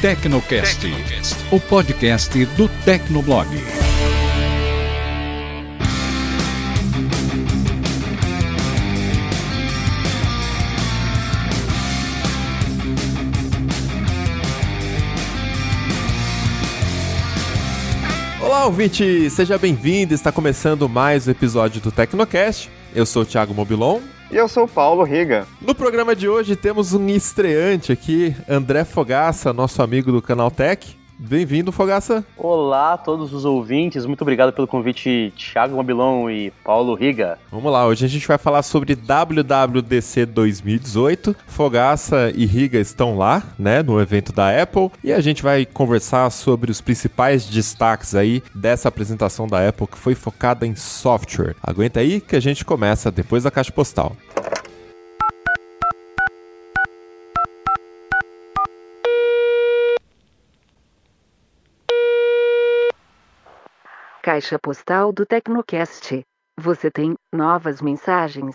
Tecnocast, o podcast do Tecnoblog. Olá, ouvinte! Seja bem-vindo! Está começando mais um episódio do Tecnocast. Eu sou o Thiago Mobilon. E eu sou o Paulo Riga. No programa de hoje temos um estreante aqui, André Fogaça, nosso amigo do Canal Tech. Bem-vindo, Fogaça. Olá a todos os ouvintes, muito obrigado pelo convite, Thiago Mobilon e Paulo Riga. Vamos lá, hoje a gente vai falar sobre WWDC 2018. Fogaça e Riga estão lá, né, no evento da Apple, e a gente vai conversar sobre os principais destaques aí dessa apresentação da Apple que foi focada em software. Aguenta aí que a gente começa depois da caixa postal. Caixa postal do Tecnocast. Você tem novas mensagens.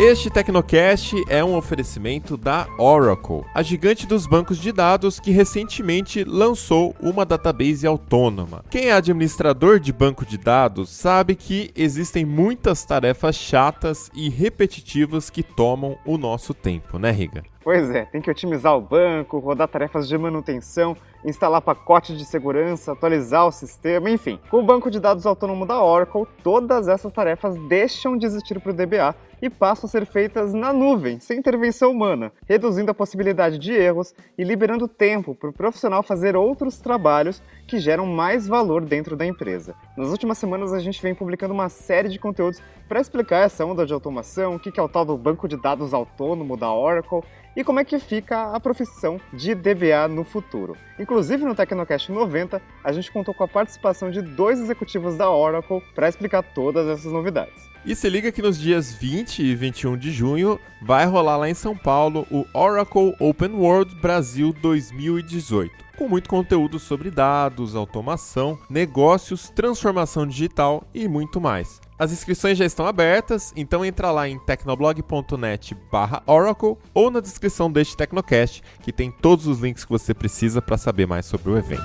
Este Tecnocast é um oferecimento da Oracle, a gigante dos bancos de dados que recentemente lançou uma database autônoma. Quem é administrador de banco de dados sabe que existem muitas tarefas chatas e repetitivas que tomam o nosso tempo, né, Riga? Pois é, tem que otimizar o banco, rodar tarefas de manutenção, instalar pacote de segurança, atualizar o sistema, enfim. Com o banco de dados autônomo da Oracle, todas essas tarefas deixam de existir para o DBA e passam a ser feitas na nuvem, sem intervenção humana, reduzindo a possibilidade de erros e liberando tempo para o profissional fazer outros trabalhos que geram mais valor dentro da empresa. Nas últimas semanas a gente vem publicando uma série de conteúdos para explicar essa onda de automação, o que é o tal do banco de dados autônomo da Oracle e como é que fica a profissão de DBA no futuro. Inclusive no Tecnocast 90, a gente contou com a participação de dois executivos da Oracle para explicar todas essas novidades. E se liga que nos dias 20 e 21 de junho vai rolar lá em São Paulo o Oracle Open World Brasil 2018, com muito conteúdo sobre dados, automação, negócios, transformação digital e muito mais. As inscrições já estão abertas, então entra lá em tecnoblog.net/oracle ou na descrição deste Tecnocast, que tem todos os links que você precisa para saber mais sobre o evento.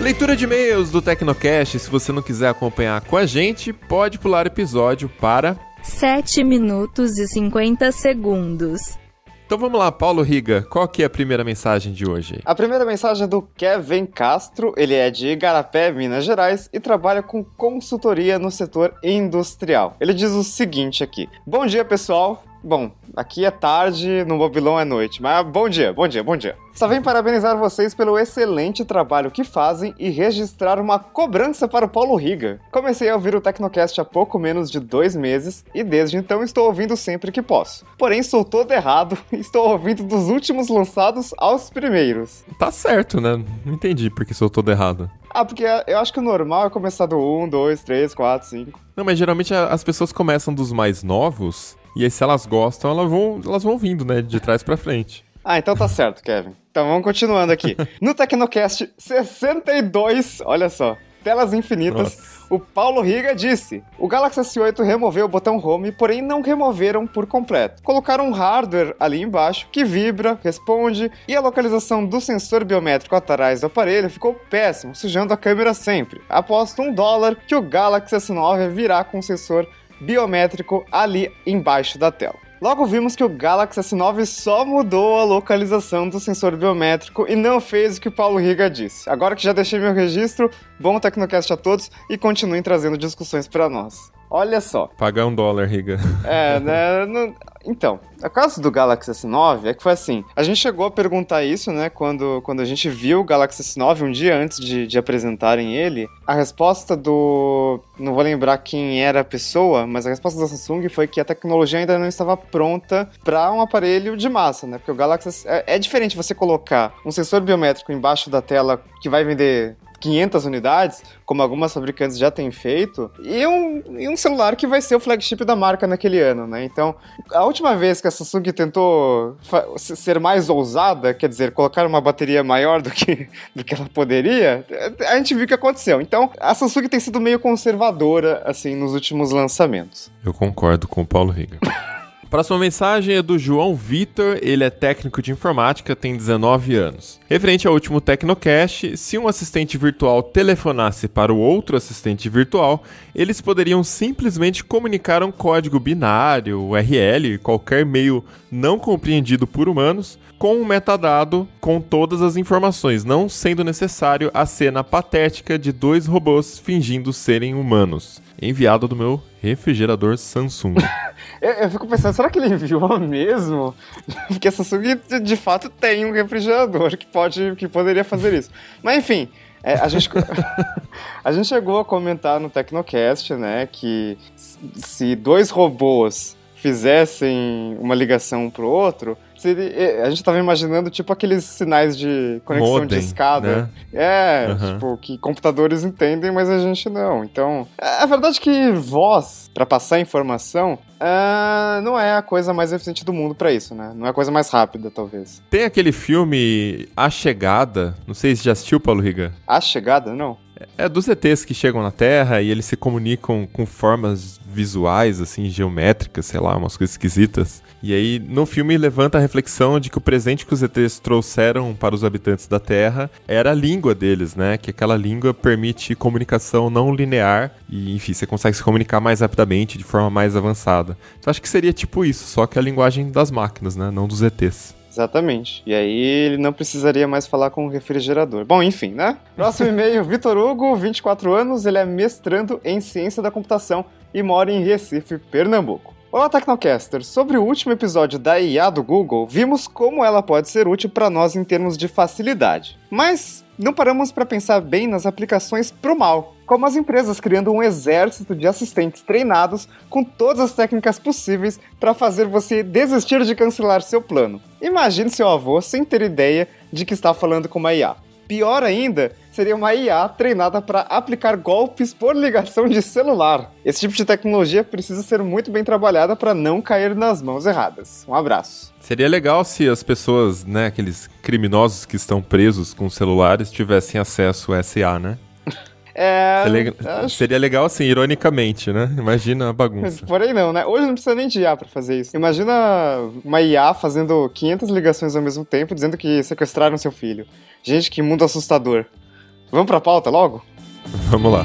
Leitura de e-mails do Tecnocast. Se você não quiser acompanhar com a gente, pode pular o episódio para 7 minutos e 50 segundos. Então vamos lá, Paulo Riga, qual que é a primeira mensagem de hoje? A primeira mensagem é do Kevin Castro, ele é de Igarapé, Minas Gerais e trabalha com consultoria no setor industrial. Ele diz o seguinte aqui: Bom dia, pessoal. Bom, aqui é tarde, no Mobilão é noite, mas bom dia, bom dia, bom dia. Só vim parabenizar vocês pelo excelente trabalho que fazem e registrar uma cobrança para o Paulo Riga. Comecei a ouvir o Tecnocast há pouco menos de dois meses e desde então estou ouvindo sempre que posso. Porém, sou todo errado e estou ouvindo dos últimos lançados aos primeiros. Tá certo, né? Não entendi porque sou todo errado. Ah, porque eu acho que o normal é começar do 1, 2, 3, 4, 5. Não, mas geralmente as pessoas começam dos mais novos e aí, se elas gostam, elas vão, elas vão vindo, né? De trás pra frente. Ah, então tá certo, Kevin. Então vamos continuando aqui. No Tecnocast 62, olha só, telas infinitas, Nossa. o Paulo Riga disse: o Galaxy S8 removeu o botão Home, porém não removeram por completo. Colocaram um hardware ali embaixo que vibra, responde e a localização do sensor biométrico atrás do aparelho ficou péssimo, sujando a câmera sempre. Aposto um dólar que o Galaxy S9 virá com o sensor biométrico ali embaixo da tela. Logo vimos que o Galaxy S9 só mudou a localização do sensor biométrico e não fez o que o Paulo Riga disse. Agora que já deixei meu registro, bom Tecnocast a todos e continuem trazendo discussões para nós. Olha só. Pagar um dólar, Riga. É, né? Não... Então, a caso do Galaxy S9 é que foi assim. A gente chegou a perguntar isso, né? Quando, quando a gente viu o Galaxy S9 um dia antes de, de apresentarem ele. A resposta do. Não vou lembrar quem era a pessoa, mas a resposta da Samsung foi que a tecnologia ainda não estava pronta para um aparelho de massa, né? Porque o Galaxy. É, é diferente você colocar um sensor biométrico embaixo da tela que vai vender 500 unidades, como algumas fabricantes já têm feito, e um, e um celular que vai ser o flagship da marca naquele ano, né? Então, a última vez que a Samsung tentou ser mais ousada, quer dizer, colocar uma bateria maior do que, do que ela poderia, a gente viu o que aconteceu. Então, a Samsung tem sido meio conservadora, assim, nos últimos lançamentos. Eu concordo com o Paulo Riga. Próxima mensagem é do João Vitor, ele é técnico de informática, tem 19 anos. Referente ao último Tecnocast, se um assistente virtual telefonasse para o outro assistente virtual, eles poderiam simplesmente comunicar um código binário, URL, qualquer meio não compreendido por humanos, com um metadado com todas as informações, não sendo necessário a cena patética de dois robôs fingindo serem humanos. Enviado do meu refrigerador Samsung. eu, eu, fico pensando, será que ele enviou mesmo? Porque a Samsung de fato tem um refrigerador que, pode, que poderia fazer isso. Mas enfim, é, a, gente, a gente chegou a comentar no Tecnocast, né, que se dois robôs fizessem uma ligação um pro outro, Seria, é, a gente tava imaginando, tipo, aqueles sinais de conexão Modem, de escada. Né? É, uhum. tipo, que computadores entendem, mas a gente não. Então, é, é verdade que voz, para passar informação, uh, não é a coisa mais eficiente do mundo para isso, né? Não é a coisa mais rápida, talvez. Tem aquele filme A Chegada, não sei se já assistiu, Paulo Riga. A Chegada? Não. É dos ETs que chegam na Terra e eles se comunicam com formas visuais, assim, geométricas, sei lá, umas coisas esquisitas. E aí, no filme, levanta a reflexão de que o presente que os ETs trouxeram para os habitantes da Terra era a língua deles, né? Que aquela língua permite comunicação não linear e, enfim, você consegue se comunicar mais rapidamente, de forma mais avançada. Então, acho que seria tipo isso, só que a linguagem das máquinas, né? Não dos ETs. Exatamente. E aí ele não precisaria mais falar com o refrigerador. Bom, enfim, né? Próximo e-mail, Vitor Hugo, 24 anos, ele é mestrando em ciência da computação e mora em Recife, Pernambuco. Olá, Tecnocaster! Sobre o último episódio da IA do Google, vimos como ela pode ser útil para nós em termos de facilidade. Mas não paramos para pensar bem nas aplicações pro mal, como as empresas criando um exército de assistentes treinados com todas as técnicas possíveis para fazer você desistir de cancelar seu plano. Imagine seu avô sem ter ideia de que está falando com uma IA. Pior ainda, seria uma IA treinada para aplicar golpes por ligação de celular. Esse tipo de tecnologia precisa ser muito bem trabalhada para não cair nas mãos erradas. Um abraço. Seria legal se as pessoas, né, aqueles criminosos que estão presos com celulares, tivessem acesso a SA, né? É, seria, acho... seria legal assim, ironicamente, né? Imagina a bagunça. Porém não, né? Hoje não precisa nem de IA pra fazer isso. Imagina uma IA fazendo 500 ligações ao mesmo tempo, dizendo que sequestraram seu filho. Gente, que mundo assustador. Vamos pra pauta logo? Vamos lá.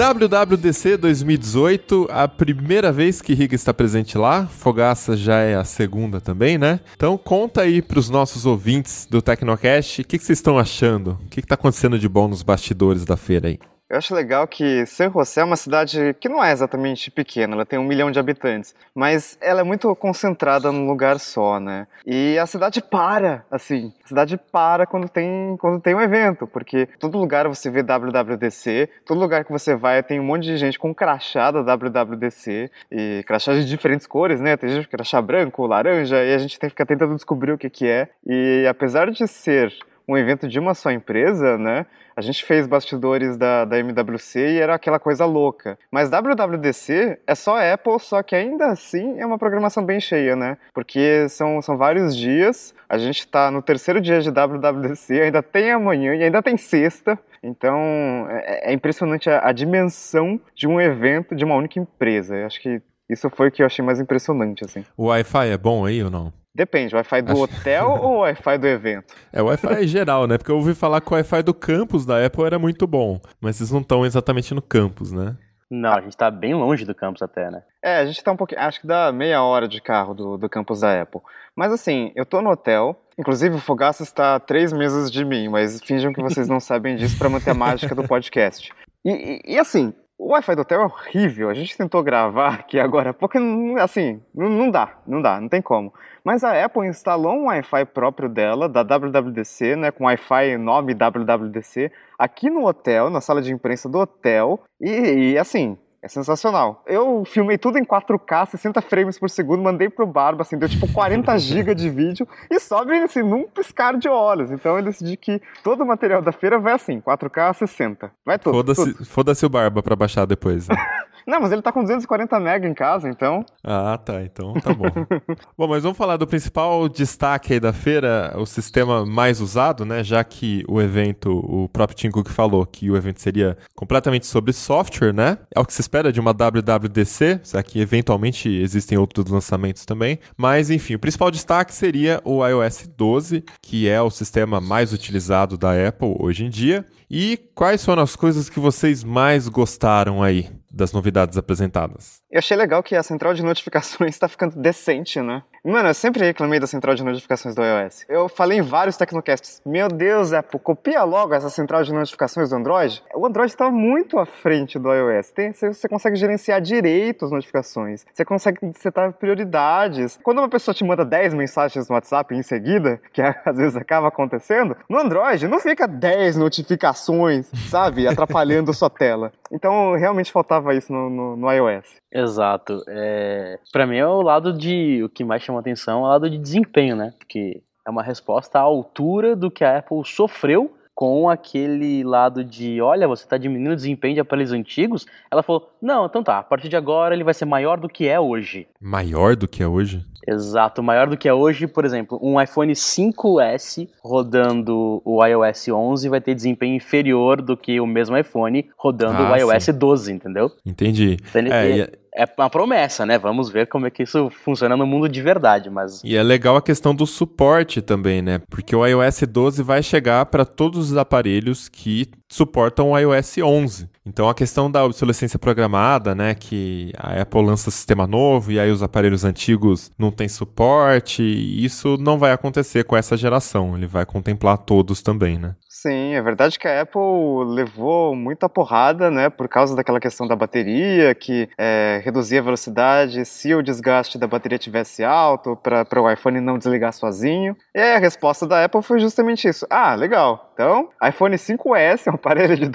WWDC 2018, a primeira vez que Riga está presente lá, Fogaça já é a segunda também, né? Então conta aí para os nossos ouvintes do Tecnocast, o que, que, vocês estão achando? O que está acontecendo de bom nos bastidores da feira aí? Eu acho legal que San José é uma cidade que não é exatamente pequena, ela tem um milhão de habitantes, mas ela é muito concentrada num lugar só, né? E a cidade para, assim, a cidade para quando tem, quando tem um evento, porque todo lugar você vê WWDC, todo lugar que você vai tem um monte de gente com crachá da WWDC, e crachá de diferentes cores, né? Tem gente com crachá branco, laranja, e a gente tem que ficar tentando descobrir o que que é. E apesar de ser um evento de uma só empresa, né? A gente fez bastidores da, da MWC e era aquela coisa louca. Mas WWDC é só Apple, só que ainda assim é uma programação bem cheia, né? Porque são, são vários dias, a gente está no terceiro dia de WWDC, ainda tem amanhã e ainda tem sexta. Então é, é impressionante a, a dimensão de um evento de uma única empresa. Eu acho que isso foi o que eu achei mais impressionante, assim. O Wi-Fi é bom aí ou não? Depende, Wi-Fi do Acho... hotel ou Wi-Fi do evento? É, o Wi-Fi geral, né? Porque eu ouvi falar que o Wi-Fi do campus da Apple era muito bom, mas vocês não estão exatamente no campus, né? Não, a gente tá bem longe do campus até, né? É, a gente tá um pouquinho. Acho que dá meia hora de carro do, do campus da Apple. Mas assim, eu tô no hotel. Inclusive, o Fogaça está a três meses de mim, mas finjam que vocês não sabem disso para manter a mágica do podcast. E, e, e assim, o Wi-Fi do hotel é horrível. A gente tentou gravar aqui agora, porque assim, não dá, não dá, não tem como. Mas a Apple instalou um Wi-Fi próprio dela, da WWDC, né, com Wi-Fi nome WWDC, aqui no hotel, na sala de imprensa do hotel. E, e assim, É sensacional. Eu filmei tudo em 4K, 60 frames por segundo, mandei pro Barba, assim, deu tipo 40 GB de vídeo e sobe assim num piscar de olhos. Então eu decidi que todo o material da feira vai assim, 4K 60. Vai tudo. Foda-se foda o Barba pra baixar depois. Né? Não, mas ele tá com 240 MB em casa, então. Ah, tá. Então tá bom. bom, mas vamos falar do principal destaque aí da feira, o sistema mais usado, né? Já que o evento, o próprio Tim Cook falou que o evento seria completamente sobre software, né? É o que se espera de uma WWDC, já que eventualmente existem outros lançamentos também. Mas enfim, o principal destaque seria o iOS 12, que é o sistema mais utilizado da Apple hoje em dia. E quais foram as coisas que vocês mais gostaram aí das novidades apresentadas? Eu achei legal que a central de notificações está ficando decente, né? Mano, eu sempre reclamei da central de notificações do iOS. Eu falei em vários Tecnocasts. Meu Deus, Apple, copia logo essa central de notificações do Android. O Android está muito à frente do iOS. Tem, você, consegue gerenciar direito as notificações. Você consegue setar prioridades. Quando uma pessoa te manda 10 mensagens no WhatsApp em seguida, que às vezes acaba acontecendo, no Android não fica 10 notificações, sabe? Atrapalhando sua tela. Então, realmente faltava isso no, no, no iOS. Exato. É... Para mim é o lado de. O que mais chama atenção é o lado de desempenho, né? Porque é uma resposta à altura do que a Apple sofreu com aquele lado de, olha, você está diminuindo o desempenho de aparelhos antigos. Ela falou, não, então tá, a partir de agora ele vai ser maior do que é hoje. Maior do que é hoje? Exato, maior do que é hoje, por exemplo, um iPhone 5S rodando o iOS 11 vai ter desempenho inferior do que o mesmo iPhone rodando ah, o iOS sim. 12, entendeu? Entendi. Então, é, é, uma promessa, né? Vamos ver como é que isso funciona no mundo de verdade, mas... E é legal a questão do suporte também, né? Porque o iOS 12 vai chegar para todos os aparelhos que suportam o iOS 11. Então a questão da obsolescência programada, né, que a Apple lança sistema novo e aí os aparelhos antigos não têm suporte, isso não vai acontecer com essa geração. Ele vai contemplar todos também, né? Sim, é verdade que a Apple levou muita porrada, né, por causa daquela questão da bateria, que é, reduzia a velocidade se o desgaste da bateria tivesse alto, para o iPhone não desligar sozinho. E a resposta da Apple foi justamente isso. Ah, legal. Então, iPhone 5S é um aparelho de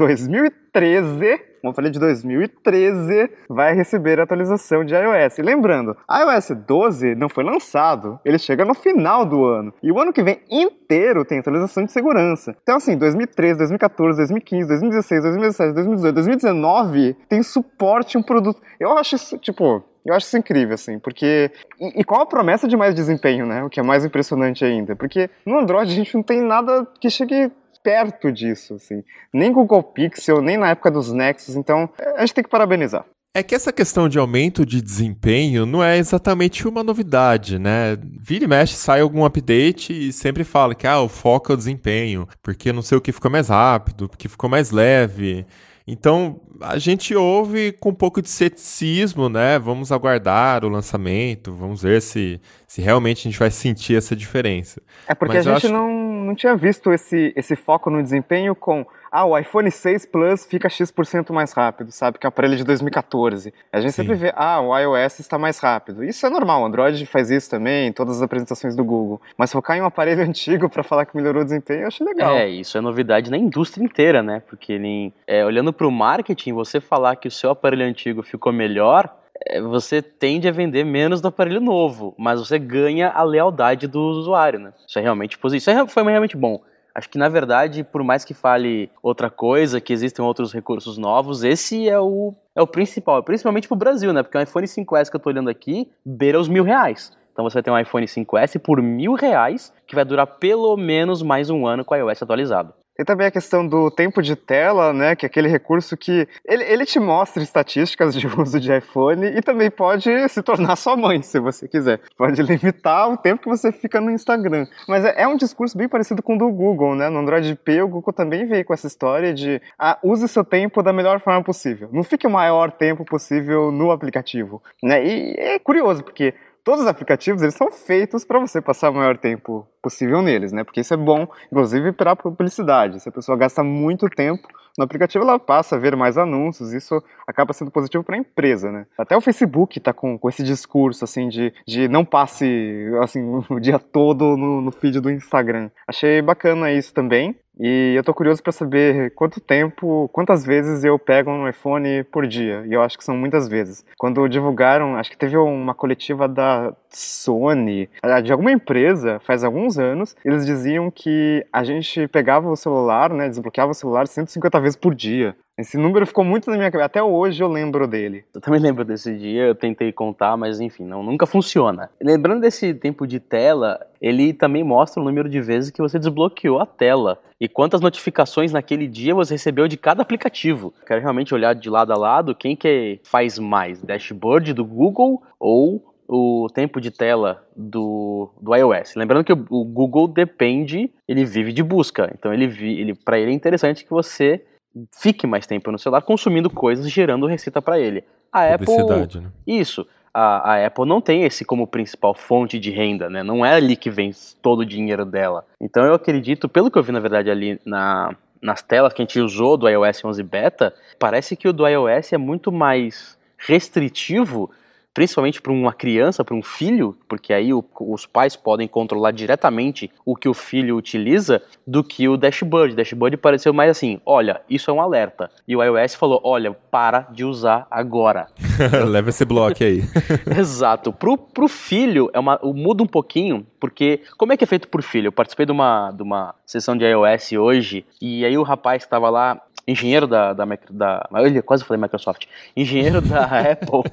2013 um aparelho de 2013 vai receber a atualização de iOS. E lembrando, iOS 12 não foi lançado, ele chega no final do ano. E o ano que vem inteiro tem atualização de segurança. Então, assim, 2013, 2014, 2015, 2016, 2017, 2018, 2019 tem suporte um produto. Eu acho isso, tipo, eu acho isso incrível, assim, porque. E, e, qual a promessa de mais desempenho, né? O que é mais impressionante ainda. Porque no Android a gente não tem nada que chegue perto disso, assim. Nem Google Pixel, nem na época dos Nexus, então a gente tem que parabenizar. É que essa questão de aumento de desempenho não é exatamente uma novidade, né? Vira e mexe, sai algum update e sempre fala que ah, o foco é o desempenho, porque não sei o que ficou mais rápido, porque ficou mais leve. Então, a gente ouve com um pouco de ceticismo, né? Vamos aguardar o lançamento, vamos ver se, se realmente a gente vai sentir essa diferença. É porque Mas a gente acho... não, não tinha visto esse, esse foco no desempenho com ah, o iPhone 6 Plus fica X% mais rápido, sabe? Que é um aparelho de 2014. A gente Sim. sempre vê, ah, o iOS está mais rápido. Isso é normal, o Android faz isso também, em todas as apresentações do Google. Mas focar em um aparelho antigo para falar que melhorou o desempenho, eu acho legal. É, isso é novidade na indústria inteira, né? Porque ele, é, olhando para o marketing, você falar que o seu aparelho antigo ficou melhor, você tende a vender menos do aparelho novo, mas você ganha a lealdade do usuário, né? Isso é realmente positivo. Isso é, foi realmente bom. Acho que, na verdade, por mais que fale outra coisa, que existem outros recursos novos, esse é o, é o principal, principalmente para o Brasil, né? Porque o iPhone 5S que eu estou olhando aqui beira os mil reais. Então você vai ter um iPhone 5S por mil reais, que vai durar pelo menos mais um ano com o iOS atualizado. Tem também a questão do tempo de tela, né? Que é aquele recurso que ele, ele te mostra estatísticas de uso de iPhone e também pode se tornar sua mãe, se você quiser. Pode limitar o tempo que você fica no Instagram. Mas é, é um discurso bem parecido com o do Google, né? No Android P, o Google também veio com essa história de ah, use seu tempo da melhor forma possível. Não fique o maior tempo possível no aplicativo. Né? E é curioso, porque todos os aplicativos eles são feitos para você passar o maior tempo possível neles, né? Porque isso é bom, inclusive para publicidade. Se a pessoa gasta muito tempo no aplicativo, ela passa a ver mais anúncios. Isso acaba sendo positivo para a empresa, né? Até o Facebook está com, com esse discurso assim de, de não passe assim o dia todo no, no feed do Instagram. Achei bacana isso também. E eu tô curioso para saber quanto tempo, quantas vezes eu pego um iPhone por dia. E eu acho que são muitas vezes. Quando divulgaram, acho que teve uma coletiva da Sony, de alguma empresa, faz alguns anos, eles diziam que a gente pegava o celular, né, desbloqueava o celular 150 vezes por dia. Esse número ficou muito na minha cabeça. Até hoje eu lembro dele. Eu também lembro desse dia, eu tentei contar, mas enfim, não, nunca funciona. Lembrando desse tempo de tela, ele também mostra o número de vezes que você desbloqueou a tela e quantas notificações naquele dia você recebeu de cada aplicativo. Quero realmente olhar de lado a lado quem que faz mais, dashboard do Google ou o tempo de tela do, do iOS. Lembrando que o, o Google depende, ele vive de busca, então ele, ele para ele é interessante que você fique mais tempo no celular consumindo coisas, gerando receita para ele. A Apple. Né? Isso. A, a, Apple não tem esse como principal fonte de renda, né? Não é ali que vem todo o dinheiro dela. Então eu acredito, pelo que eu vi na verdade ali na, nas telas que a gente usou do iOS 11 Beta, parece que o do iOS é muito mais restritivo principalmente para uma criança, para um filho, porque aí o, os pais podem controlar diretamente o que o filho utiliza, do que o dashboard. O dashboard pareceu mais assim: olha, isso é um alerta. E o iOS falou: olha, para de usar agora. Leva esse bloco aí. Exato. Pro, pro filho, é uma, muda um pouquinho, porque como é que é feito por filho? Eu participei de uma, de uma sessão de iOS hoje, e aí o rapaz estava lá, engenheiro da, da, da, eu quase falei Microsoft, engenheiro da Apple,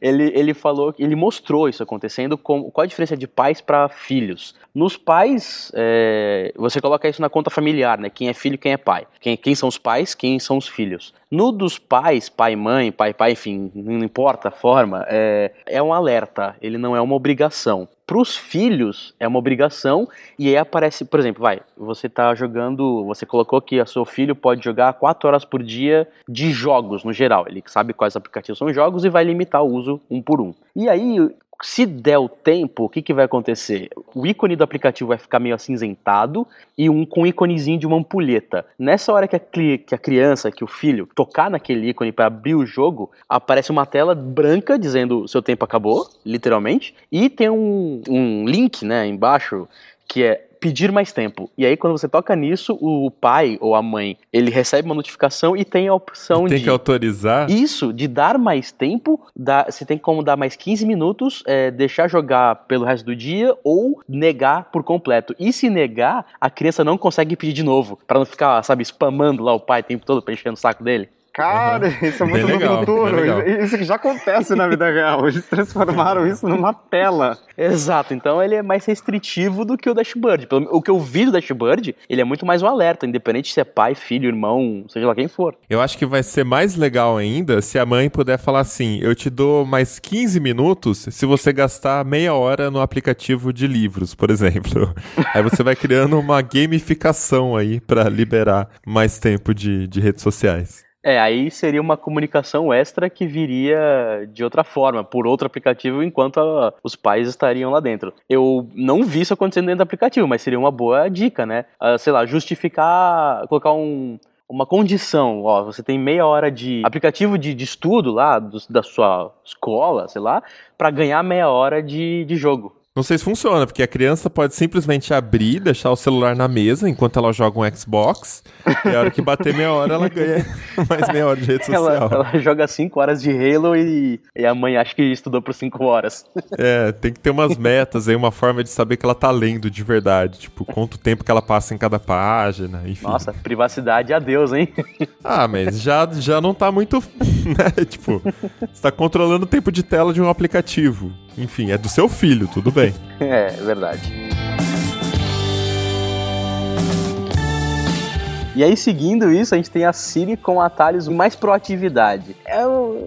ele, ele falou, ele mostrou isso acontecendo, com, qual a diferença de pais para filhos. Nos pais, é, você coloca isso na conta familiar, né? Quem é filho, quem é pai. Quem, quem são os pais, quem são os filhos. No dos pais, pai, mãe, pai, pai, enfim, não importa a forma, é, é um alerta, ele não é uma obrigação para os filhos é uma obrigação e aí aparece, por exemplo, vai, você está jogando, você colocou que o seu filho pode jogar 4 horas por dia de jogos no geral, ele sabe quais aplicativos são jogos e vai limitar o uso um por um. E aí se der o tempo, o que, que vai acontecer? O ícone do aplicativo vai ficar meio acinzentado e um com um íconezinho de uma ampulheta. Nessa hora que a, que a criança, que o filho, tocar naquele ícone para abrir o jogo, aparece uma tela branca dizendo seu tempo acabou, literalmente, e tem um, um link né, embaixo que é pedir mais tempo. E aí, quando você toca nisso, o pai ou a mãe, ele recebe uma notificação e tem a opção tem de... que autorizar? Isso, de dar mais tempo, dá, você tem como dar mais 15 minutos, é, deixar jogar pelo resto do dia ou negar por completo. E se negar, a criança não consegue pedir de novo, para não ficar, sabe, spamando lá o pai o tempo todo pra encher o saco dele. Cara, uhum. isso é muito bem legal, futuro. Isso já acontece na vida real. Eles transformaram isso numa tela. Exato. Então ele é mais restritivo do que o Dashboard. O que eu vi do Dashboard, ele é muito mais um alerta, independente se é pai, filho, irmão, seja lá quem for. Eu acho que vai ser mais legal ainda se a mãe puder falar assim: eu te dou mais 15 minutos se você gastar meia hora no aplicativo de livros, por exemplo. aí você vai criando uma gamificação aí para liberar mais tempo de, de redes sociais. É, aí seria uma comunicação extra que viria de outra forma, por outro aplicativo, enquanto a, os pais estariam lá dentro. Eu não vi isso acontecendo dentro do aplicativo, mas seria uma boa dica, né? Uh, sei lá, justificar, colocar um, uma condição, ó, você tem meia hora de aplicativo de, de estudo lá do, da sua escola, sei lá, para ganhar meia hora de, de jogo. Não sei se funciona, porque a criança pode simplesmente abrir, deixar o celular na mesa enquanto ela joga um Xbox, e a hora que bater meia hora, ela ganha mais meia hora de rede social. Ela, ela joga 5 horas de Halo e, e, a mãe acha que estudou por 5 horas. É, tem que ter umas metas aí, uma forma de saber que ela tá lendo de verdade. Tipo, quanto tempo que ela passa em cada página, enfim. Nossa, privacidade a Deus, hein? Ah, mas já, já não tá muito. Né? Tipo, você tá controlando o tempo de tela de um aplicativo. Enfim, é do seu filho, tudo bem. é, é verdade. E aí, seguindo isso, a gente tem a Siri com atalhos mais proatividade. É,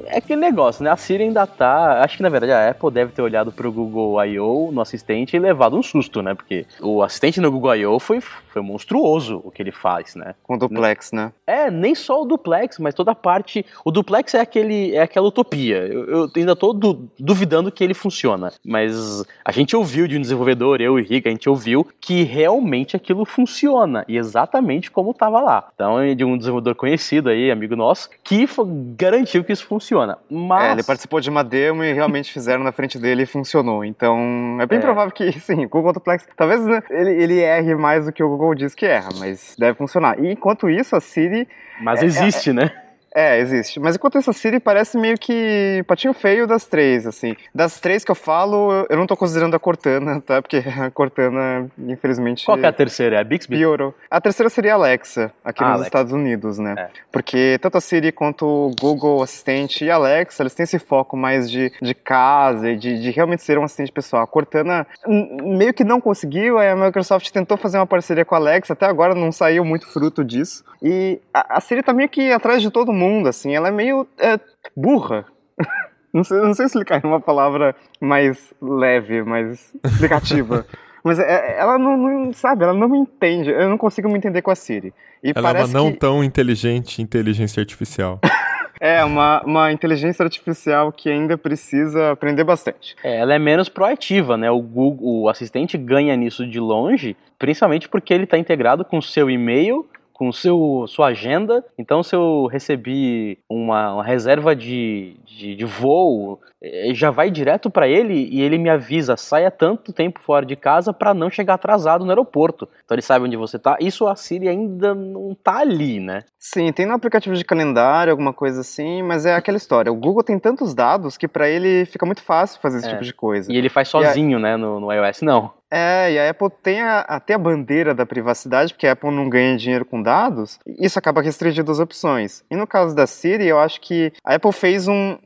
é aquele negócio, né? A Siri ainda tá. Acho que na verdade a Apple deve ter olhado pro Google I.O., no assistente, e levado um susto, né? Porque o assistente no Google I.O. foi, foi monstruoso o que ele faz, né? Com o duplex, né? É, nem só o duplex, mas toda a parte. O duplex é, aquele, é aquela utopia. Eu, eu ainda tô du duvidando que ele funciona. Mas a gente ouviu de um desenvolvedor, eu e Rick, a gente ouviu que realmente aquilo funciona. E exatamente como estava tava lá. Então, é de um desenvolvedor conhecido aí, amigo nosso, que garantiu que isso funciona. Mas... É, ele participou de uma demo e realmente fizeram na frente dele e funcionou. Então, é bem É. provável que, sim, o Google Duplex, talvez né, ele, ele erre mais do que o Google diz que erra, mas deve funcionar. E enquanto isso, a Siri Mas É, existe, né? É, existe. Mas enquanto isso, a Siri parece meio que patinho feio das três, assim. Das três que eu falo, eu não tô considerando a Cortana, tá? Porque a Cortana, infelizmente, Qual que é a terceira? É a Bixby? piorou. A terceira seria a Alexa, aqui Ah, nos Alexa. Estados Unidos, né? É. Porque tanto a Siri quanto o Google Assistente e a Alexa, eles têm esse foco mais de, de casa e de, de realmente ser um assistente pessoal. A Cortana meio que não conseguiu, a Microsoft tentou fazer uma parceria com a Alexa, até agora não saiu muito fruto disso. E a, a Siri tá meio que atrás de todo mundo, assim, ela é meio é, burra. Não sei, não sei explicar em uma palavra mais leve, mais explicativa. Mas é- ela não, não- sabe, ela não me entende. Eu não consigo me entender com a Siri. E Ela é uma não que tão inteligente inteligência artificial. é uma, uma inteligência artificial que ainda precisa aprender bastante. É, ela é menos proativa, né? O Google, o assistente ganha nisso de longe, principalmente porque ele está integrado com o seu e-mail, com seu sua agenda. Então, se eu recebi uma, uma reserva de, de, de voo, eh, já vai direto para ele e ele me avisa, saia tanto tempo fora de casa para não chegar atrasado no aeroporto. Então ele sabe onde você tá. Isso a Siri ainda não tá ali, né? Sim, tem no aplicativo de calendário, alguma coisa assim, mas é aquela história. O Google tem tantos dados que pra ele fica muito fácil fazer esse É. tipo de coisa. E ele faz E a- sozinho, né, no, no iOS, não. É, e a Apple tem a- até a bandeira da privacidade, porque a Apple não ganha dinheiro com dados, isso acaba restringindo as opções. E no caso da Siri, eu acho que a Apple fez um.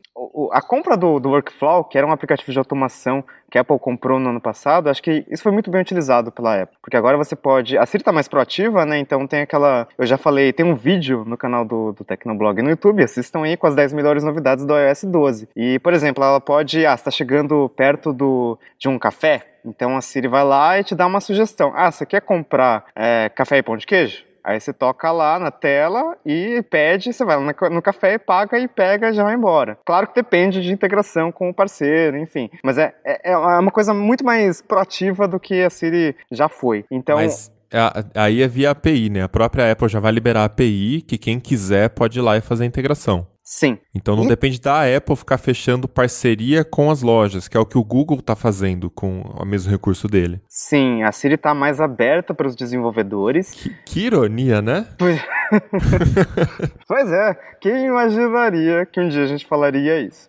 A compra do, do Workflow, que era um aplicativo de automação que a Apple comprou no ano passado, acho que isso foi muito bem utilizado pela Apple. Porque agora você pode. A Siri tá mais proativa, né? Então tem aquela. Eu já falei, tem um vídeo no canal do, do Tecnoblog no YouTube, assistam aí com as 10 melhores novidades do iOS 12. E, por exemplo, ela pode. Ah, você tá chegando perto do, de um café, então a Siri vai lá e te dá uma sugestão. Ah, você quer comprar é, café e pão de queijo? Aí você toca lá na tela e pede, você vai lá no- café e paga e pega e já vai embora. Claro que depende de integração com o parceiro, enfim. Mas é, é, é uma coisa muito mais proativa do que a Siri já foi. Então, Mas aí é via API, né? A própria Apple já vai liberar a API que quem quiser pode ir lá e fazer a integração. Sim. Então não E- depende da Apple ficar fechando parceria com as lojas, que é o que o Google tá fazendo com o mesmo recurso dele. Sim, a Siri está mais aberta para os desenvolvedores. Que, que ironia, né? Pois é, quem imaginaria que um dia a gente falaria isso?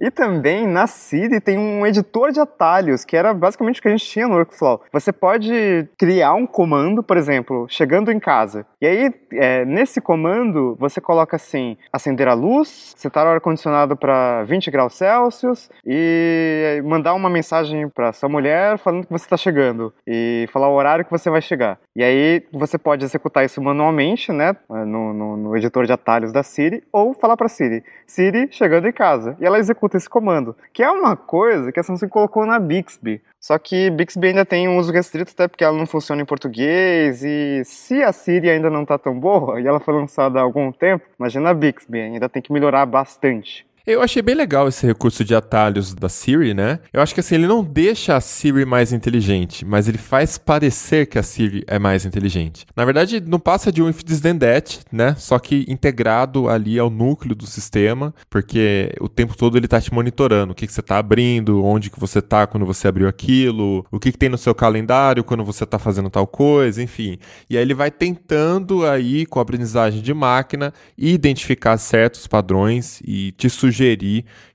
e também na Siri tem um editor de atalhos, que era basicamente o que a gente tinha no Workflow. Você pode criar um comando, por exemplo, chegando em casa. E aí, é, nesse comando, você coloca assim: acender a luz, setar o ar-condicionado para 20 graus Celsius e mandar uma mensagem para sua mulher falando que você está chegando e falar o horário que você vai chegar. E aí você pode executar isso manualmente, né, no, no- no editor de atalhos da Siri, ou falar para Siri, Siri chegando em casa. E ela executa esse comando, que é uma coisa que a Samsung colocou na Bixby. Só que Bixby ainda tem um uso restrito, até porque ela não funciona em português. E se a Siri ainda não tá tão boa, e ela foi lançada há algum tempo, imagina a Bixby, ainda tem que melhorar bastante. Eu achei bem legal esse recurso de atalhos da Siri, né? Eu acho que assim, ele não deixa a Siri mais inteligente, mas ele faz parecer que a Siri é mais inteligente. Na verdade, não passa de um if this then that, né? Só que integrado ali ao núcleo do sistema, porque o tempo todo ele tá te monitorando, o que, que você tá abrindo, onde que você tá quando você abriu aquilo, o que, que tem no seu calendário quando você tá fazendo tal coisa, enfim. E aí ele vai tentando aí, com a aprendizagem de máquina, identificar certos padrões e te sugerir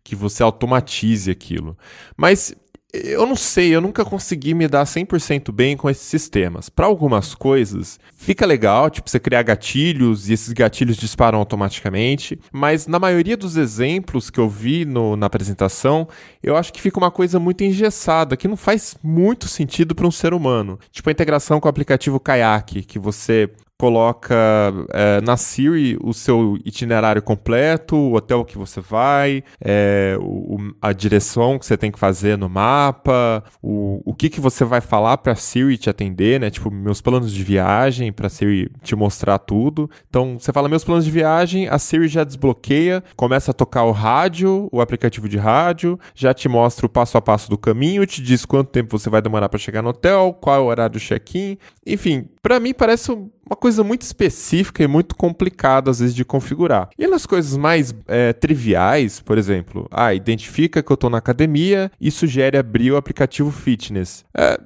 que você automatize aquilo. Mas eu não sei, eu nunca consegui me dar 100% bem com esses sistemas. Para algumas coisas, fica legal, tipo você criar gatilhos e esses gatilhos disparam automaticamente, mas na maioria dos exemplos que eu vi no- na apresentação, eu acho que fica uma coisa muito engessada, que não faz muito sentido para um ser humano. Tipo a integração com o aplicativo Kayak, que você coloca é, na Siri o seu itinerário completo, o hotel que você vai, é, o- a direção que você tem que fazer no mapa, o, o que, que você vai falar para Siri te atender, né? Tipo, meus planos de viagem, para Siri te mostrar tudo. Então, você fala meus planos de viagem, a Siri já desbloqueia, começa a tocar o rádio, o aplicativo de rádio, já te mostra o passo a passo do caminho, te diz quanto tempo você vai demorar para chegar no hotel, qual é o horário do check-in. Enfim, para mim parece uma coisa coisa muito específica e muito complicada, às vezes, de configurar. E nas coisas mais é, triviais, por exemplo, ah, identifica que eu tô na academia e sugere abrir o aplicativo fitness. É,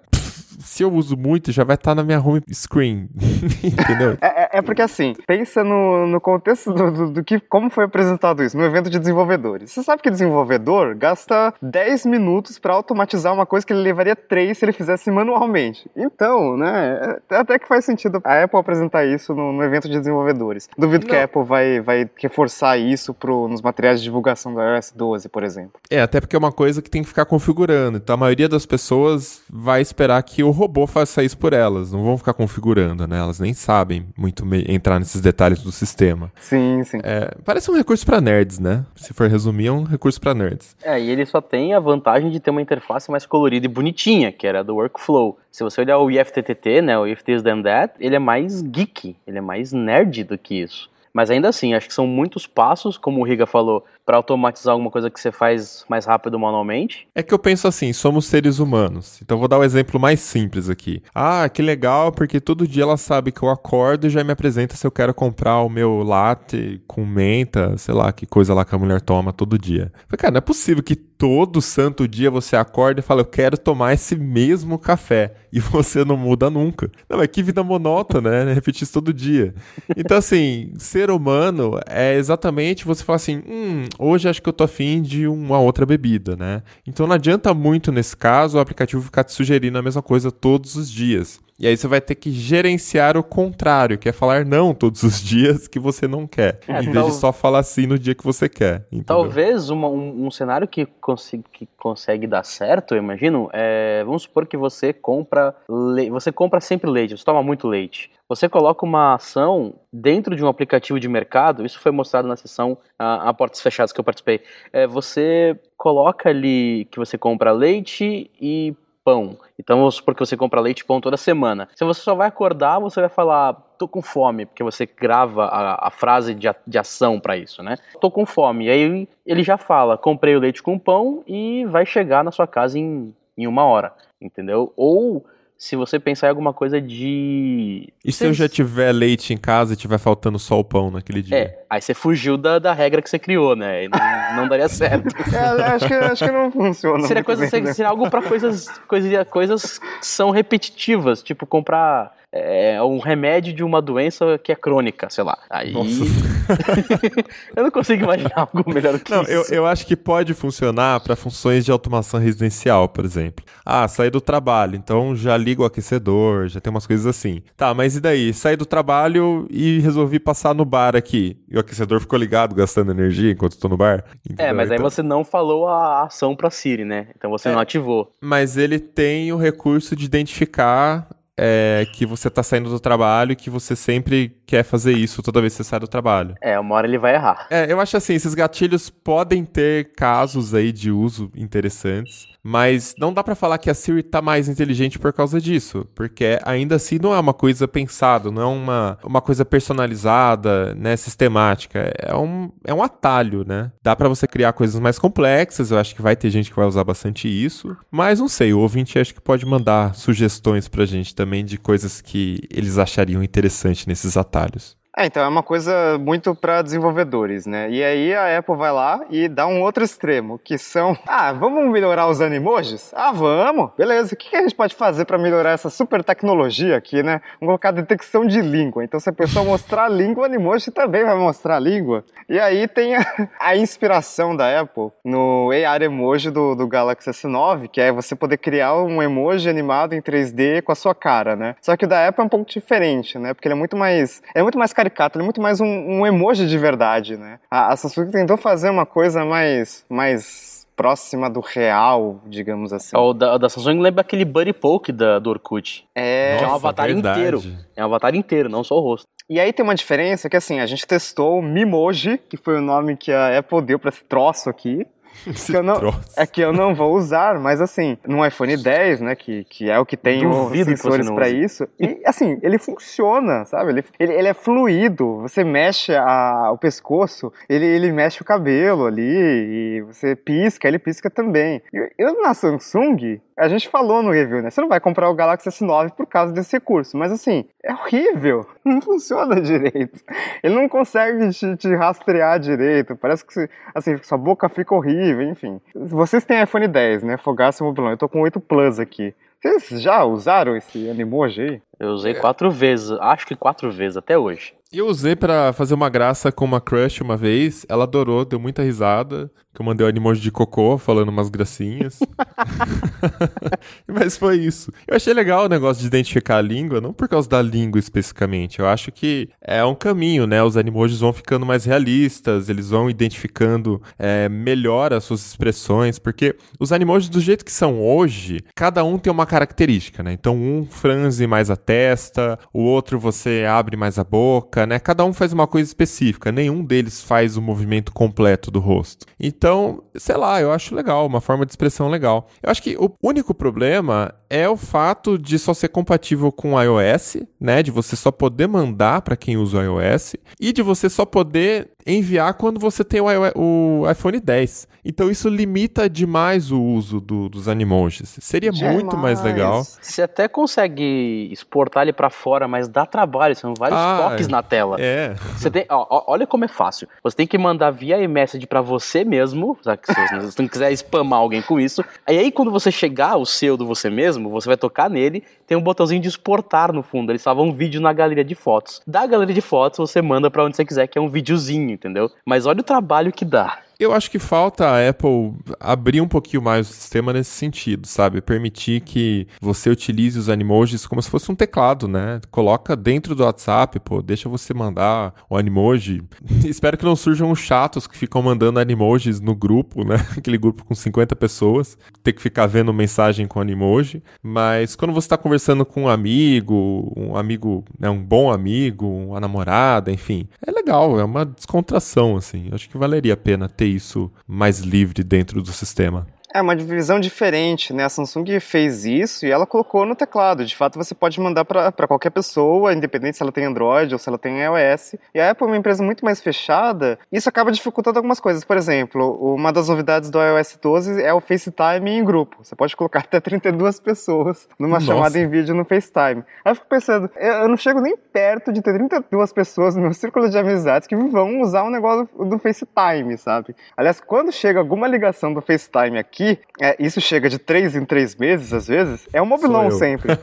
se eu uso muito, já vai estar tá na minha home screen. Entendeu? É, é, é, porque assim, pensa no, no contexto do, do, do, que como foi apresentado isso, no evento de desenvolvedores. Você sabe que desenvolvedor gasta 10 minutos para automatizar uma coisa que ele levaria 3 se ele fizesse manualmente. Então, né, é, até que faz sentido a Apple apresentar isso no, no evento de desenvolvedores. Duvido Não. que a Apple vai, vai reforçar isso pro, nos materiais de divulgação do iOS 12, por exemplo. É, até porque é uma coisa que tem que ficar configurando. Então a maioria das pessoas vai esperar que o robô faça isso por elas, não vão ficar configurando, né? Elas nem sabem muito entrar nesses detalhes do sistema. Sim, sim. É, parece um recurso para nerds, né? Se for resumir, é um recurso para nerds. É, e ele só tem a vantagem de ter uma interface mais colorida e bonitinha, que era do workflow. Se você olhar o IFTTT, né, o If This Then That, ele é mais geek, ele é mais nerd do que isso. Mas ainda assim, acho que são muitos passos, como o Riga falou, para automatizar alguma coisa que você faz mais rápido manualmente? É que eu penso assim, somos seres humanos. Então vou dar um exemplo mais simples aqui. Ah, que legal, porque todo dia ela sabe que eu acordo e já me apresenta se eu quero comprar o meu latte com menta, sei lá, que coisa lá que a mulher toma todo dia. Falei, cara, não é possível que todo santo dia você acorda e fala, eu quero tomar esse mesmo café. E você não muda nunca. Não, é que vida monótona, né? Repetir isso todo dia. Então, assim, ser humano é exatamente você falar assim, hum, hoje acho que eu tô afim de uma outra bebida, né? Então não adianta muito nesse caso o aplicativo ficar te sugerindo a mesma coisa todos os dias. E aí você vai ter que gerenciar o contrário, que é falar não todos os dias que você não quer, é, em vez tal... de só falar sim no dia que você quer. Entendeu? Talvez uma, um, um, cenário que, consiga, que consegue dar certo, eu imagino, é, vamos supor que você compra le... você compra sempre leite, você toma muito leite. Você coloca uma ação dentro de um aplicativo de mercado, isso foi mostrado na sessão a, a portas fechadas que eu participei. É, você coloca ali que você compra leite e pão. Então vamos supor que você compra leite e pão toda semana. Se você só vai acordar, você vai falar, tô com fome, porque você grava a, a frase de, a, de ação para isso, né? Tô com fome. E aí ele já fala, comprei o leite com pão e vai chegar na sua casa em, em uma hora, entendeu? Ou se você pensar em alguma coisa de. E se eu já tiver leite em casa e tiver faltando só o pão naquele dia? É, aí você fugiu da, da regra que você criou, né? Não, não daria certo. é, acho, que, acho que não funciona. Seria, coisa, seria algo para coisas, coisas, coisas que são repetitivas, tipo comprar é um remédio de uma doença que é crônica, sei lá. Aí. eu não consigo imaginar algo melhor que não, isso. Eu, eu acho que pode funcionar para funções de automação residencial, por exemplo. Ah, sair do trabalho, então já ligo o aquecedor, já tem umas coisas assim. Tá, mas e daí? Saí do trabalho e resolvi passar no bar aqui. E o aquecedor ficou ligado, gastando energia enquanto estou no bar. Entendeu? É, mas aí então... você não falou a ação para Siri, né? Então você é, não ativou. Mas ele tem o recurso de identificar é, que você tá saindo do trabalho e que você sempre quer fazer isso toda vez que você sai do trabalho. É, uma hora ele vai errar. É, eu acho assim, esses gatilhos podem ter casos aí de uso interessantes, mas não dá para falar que a Siri tá mais inteligente por causa disso, porque ainda assim não é uma coisa pensada, não é uma, uma coisa personalizada, né, sistemática, é um, é um atalho, né? Dá para você criar coisas mais complexas, eu acho que vai ter gente que vai usar bastante isso, mas não sei, o ouvinte acho que pode mandar sugestões pra gente também de coisas que eles achariam interessante nesses atalhos. É, então é uma coisa muito para desenvolvedores, né? E aí a Apple vai lá e dá um outro extremo, que são, ah, vamos melhorar os animojis? Ah, vamos. Beleza. O que a gente pode fazer para melhorar essa super tecnologia aqui, né? Vamos colocar detecção de língua. Então se a pessoa mostrar a língua, o animoji também vai mostrar a língua. E aí tem a, a inspiração da Apple no AR emoji do, do Galaxy S9, que é você poder criar um emoji animado em 3D com a sua cara, né? Só que o da Apple é um pouco diferente, né? Porque ele é muito mais é muito mais caricato, ele é muito mais um, um emoji de verdade, né? A, a Samsung tentou fazer uma coisa mais, mais próxima do real, digamos assim. O da, da Samsung lembra aquele Buddy Poke da, do Orkut. É. Nossa, é um avatar verdade. inteiro. É um avatar inteiro, não só o rosto. E aí tem uma diferença que assim, a gente testou o Mimoji, que foi o nome que a Apple deu para esse troço aqui. que eu não, é que eu não vou usar, mas assim, no iPhone 10, né, que, que é o que tem Duvido os sensores para isso, e assim, ele funciona, sabe? Ele, ele, ele, é fluido, você mexe a, o pescoço, ele, ele mexe o cabelo ali, e você pisca, ele pisca também. Eu, eu na Samsung, a gente falou no review, né? Você não vai comprar o Galaxy S9 por causa desse recurso, mas assim, é horrível. Não funciona direito. Ele não consegue te, te rastrear direito. Parece que, assim, sua boca fica horrível, enfim. Vocês têm iPhone 10, né? Fogaça Mobilão. Eu tô com 8 Plus aqui. Vocês já usaram esse Animoji aí? Eu usei quatro vezes, acho que quatro vezes até hoje. Eu usei pra fazer uma graça com uma crush uma vez. Ela adorou, deu muita risada. Que eu mandei o um emoji de cocô falando umas gracinhas. Mas foi isso. Eu achei legal o negócio de identificar a língua, não por causa da língua especificamente. Eu acho que é um caminho, né? Os animojis vão ficando mais realistas, eles vão identificando é, melhor as suas expressões, porque os animojis do jeito que são hoje, cada um tem uma característica, né? Então um franze mais a testa, o outro você abre mais a boca, né? Cada um faz uma coisa específica, nenhum deles faz o movimento completo do rosto. Então, sei lá, eu acho legal, uma forma de expressão legal. Eu acho que o único problema é o fato de só ser compatível com iOS, né? De você só poder mandar para quem usa o iOS e de você só poder enviar quando você tem o iPhone 10. Então isso limita demais o uso do, dos animojis. Seria demais. muito mais legal. Você até consegue exportar ele para fora, mas dá trabalho, são vários ah, toques na tela. É. Você tem, ó, olha como é fácil. Você tem que mandar via e-message para você mesmo, se você não quiser spamar alguém com isso. E aí quando você chegar o seu do você mesmo, você vai tocar nele, tem um botãozinho de exportar no fundo. Ele salva um vídeo na galeria de fotos. Da galeria de fotos você manda para onde você quiser, que é um videozinho, entendeu? Mas olha o trabalho que dá. Eu acho que falta a Apple abrir um pouquinho mais o sistema nesse sentido, sabe? Permitir que você utilize os animojis como se fosse um teclado, né? Coloca dentro do WhatsApp, pô, deixa você mandar o animoji. Espero que não surjam os chatos que ficam mandando animojis no grupo, né? Aquele grupo com 50 pessoas, ter que ficar vendo mensagem com animoji. Mas quando você está conversando com um amigo, um amigo, né, um bom amigo, uma namorada, enfim, é legal, é uma descontração, assim. Acho que valeria a pena ter isso mais livre dentro do sistema. É uma divisão diferente, né? A Samsung fez isso e ela colocou no teclado. De fato, você pode mandar para qualquer pessoa, independente se ela tem Android ou se ela tem iOS. E a Apple é uma empresa muito mais fechada, isso acaba dificultando algumas coisas. Por exemplo, uma das novidades do iOS 12 é o FaceTime em grupo. Você pode colocar até 32 pessoas numa Nossa. chamada em vídeo no FaceTime. Aí eu fico pensando, eu não chego nem perto de ter 32 pessoas no meu círculo de amizades que vão usar um negócio do FaceTime, sabe? Aliás, quando chega alguma ligação do FaceTime aqui, aqui, é, isso chega de três em três meses, às vezes, é um mobilão sempre.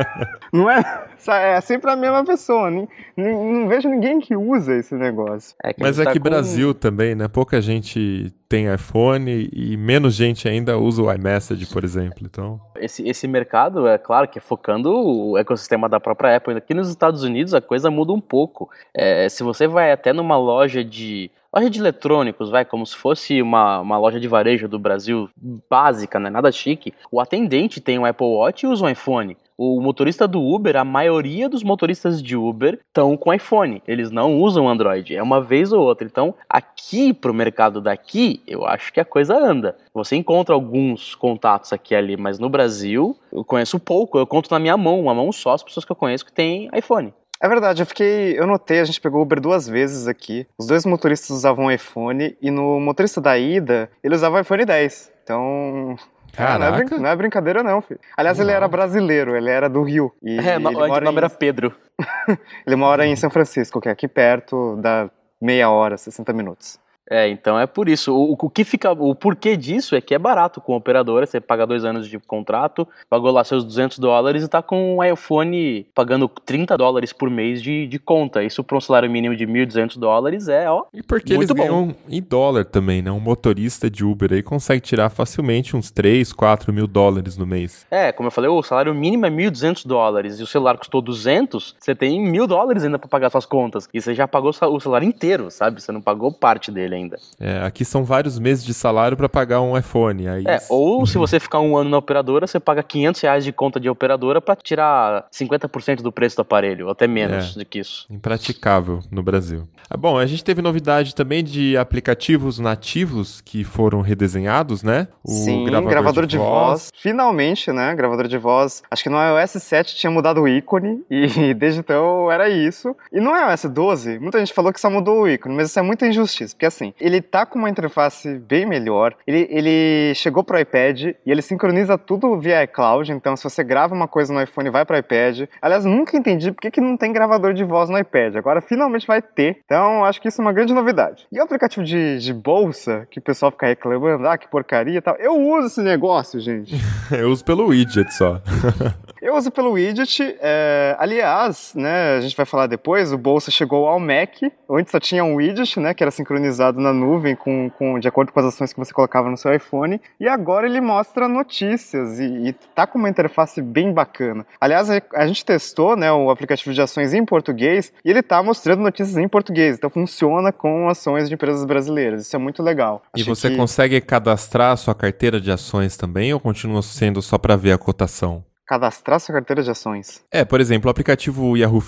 não é? É sempre a mesma pessoa. Nem, nem, não vejo ninguém que usa esse negócio. É Mas tá aqui com... Brasil também, né? Pouca gente tem iPhone e menos gente ainda usa o iMessage, por exemplo. Então... Esse, esse mercado, é claro que é focando o ecossistema da própria Apple. Aqui nos Estados Unidos a coisa muda um pouco. É, se você vai até numa loja de loja de eletrônicos, vai, como se fosse uma, uma loja de varejo do Brasil básica, né, nada chique, o atendente tem um Apple Watch e usa um iPhone. O motorista do Uber, a maioria dos motoristas de Uber estão com iPhone. Eles não usam Android. É uma vez ou outra. Então, aqui pro mercado daqui, eu acho que a coisa anda. Você encontra alguns contatos aqui e ali, mas no Brasil, eu conheço pouco. Eu conto na minha mão, uma mão só as pessoas que eu conheço que têm iPhone. É verdade, eu fiquei. Eu notei, a gente pegou Uber duas vezes aqui. Os dois motoristas usavam iPhone e no motorista da ida, ele usava iPhone 10. Então. Caraca. Não, é, brin não é brincadeira, não, filho. Aliás, ele era brasileiro, ele era do Rio. E, é, no, o nome em... era Pedro. ele mora em São Francisco, que é aqui perto, da meia hora, 60 minutos. É, então é por isso. O, o, que fica, o porquê disso é que é barato com a operadora. Você paga dois anos de contrato, pagou lá seus 200 dólares e tá com um iPhone pagando 30 dólares por mês de, de conta. Isso para um salário mínimo de 1.200 dólares é, ó. E porque eles bom. ganham em dólar também, né? Um motorista de Uber aí consegue tirar facilmente uns 3, 4 mil dólares no mês. É, como eu falei, o salário mínimo é 1.200 dólares e o celular custou 200, você tem mil dólares ainda para pagar suas contas. E você já pagou o salário inteiro, sabe? Você não pagou parte dele ainda. É, aqui são vários meses de salário para pagar um iPhone. Aí... É, ou se você ficar um ano na operadora, você paga 500 reais de conta de operadora para tirar 50% do preço do aparelho, ou até menos é, do que isso. Impraticável no Brasil. Ah, bom, a gente teve novidade também de aplicativos nativos que foram redesenhados, né? O Sim, gravador, gravador de, de voz. voz. Finalmente, né? Gravador de voz. Acho que no iOS 7 tinha mudado o ícone e desde então era isso. E no iOS 12, muita gente falou que só mudou o ícone, mas isso é muita injustiça, porque assim, assim, ele tá com uma interface bem melhor, ele, ele chegou pro iPad e ele sincroniza tudo via iCloud, então se você grava uma coisa no iPhone, vai pro iPad. Aliás, nunca entendi por que, que não tem gravador de voz no iPad, agora finalmente vai ter, então acho que isso é uma grande novidade. E o aplicativo de, de bolsa, que o pessoal fica reclamando, ah, que porcaria e tal, eu uso esse negócio, gente. Eu uso pelo widget só. Eu uso pelo widget. É, aliás, né, a gente vai falar depois, o Bolsa chegou ao Mac. Antes só tinha um widget, né, que era sincronizado na nuvem com, com, de acordo com as ações que você colocava no seu iPhone. E agora ele mostra notícias e, e tá com uma interface bem bacana. Aliás, a, a gente testou né, o aplicativo de ações em português e ele tá mostrando notícias em português. Então funciona com ações de empresas brasileiras. Isso é muito legal. E Achei você que- consegue cadastrar a sua carteira de ações também ou continua sendo só para ver a cotação? cadastrar sua carteira de ações. É, por exemplo, o aplicativo Yahoo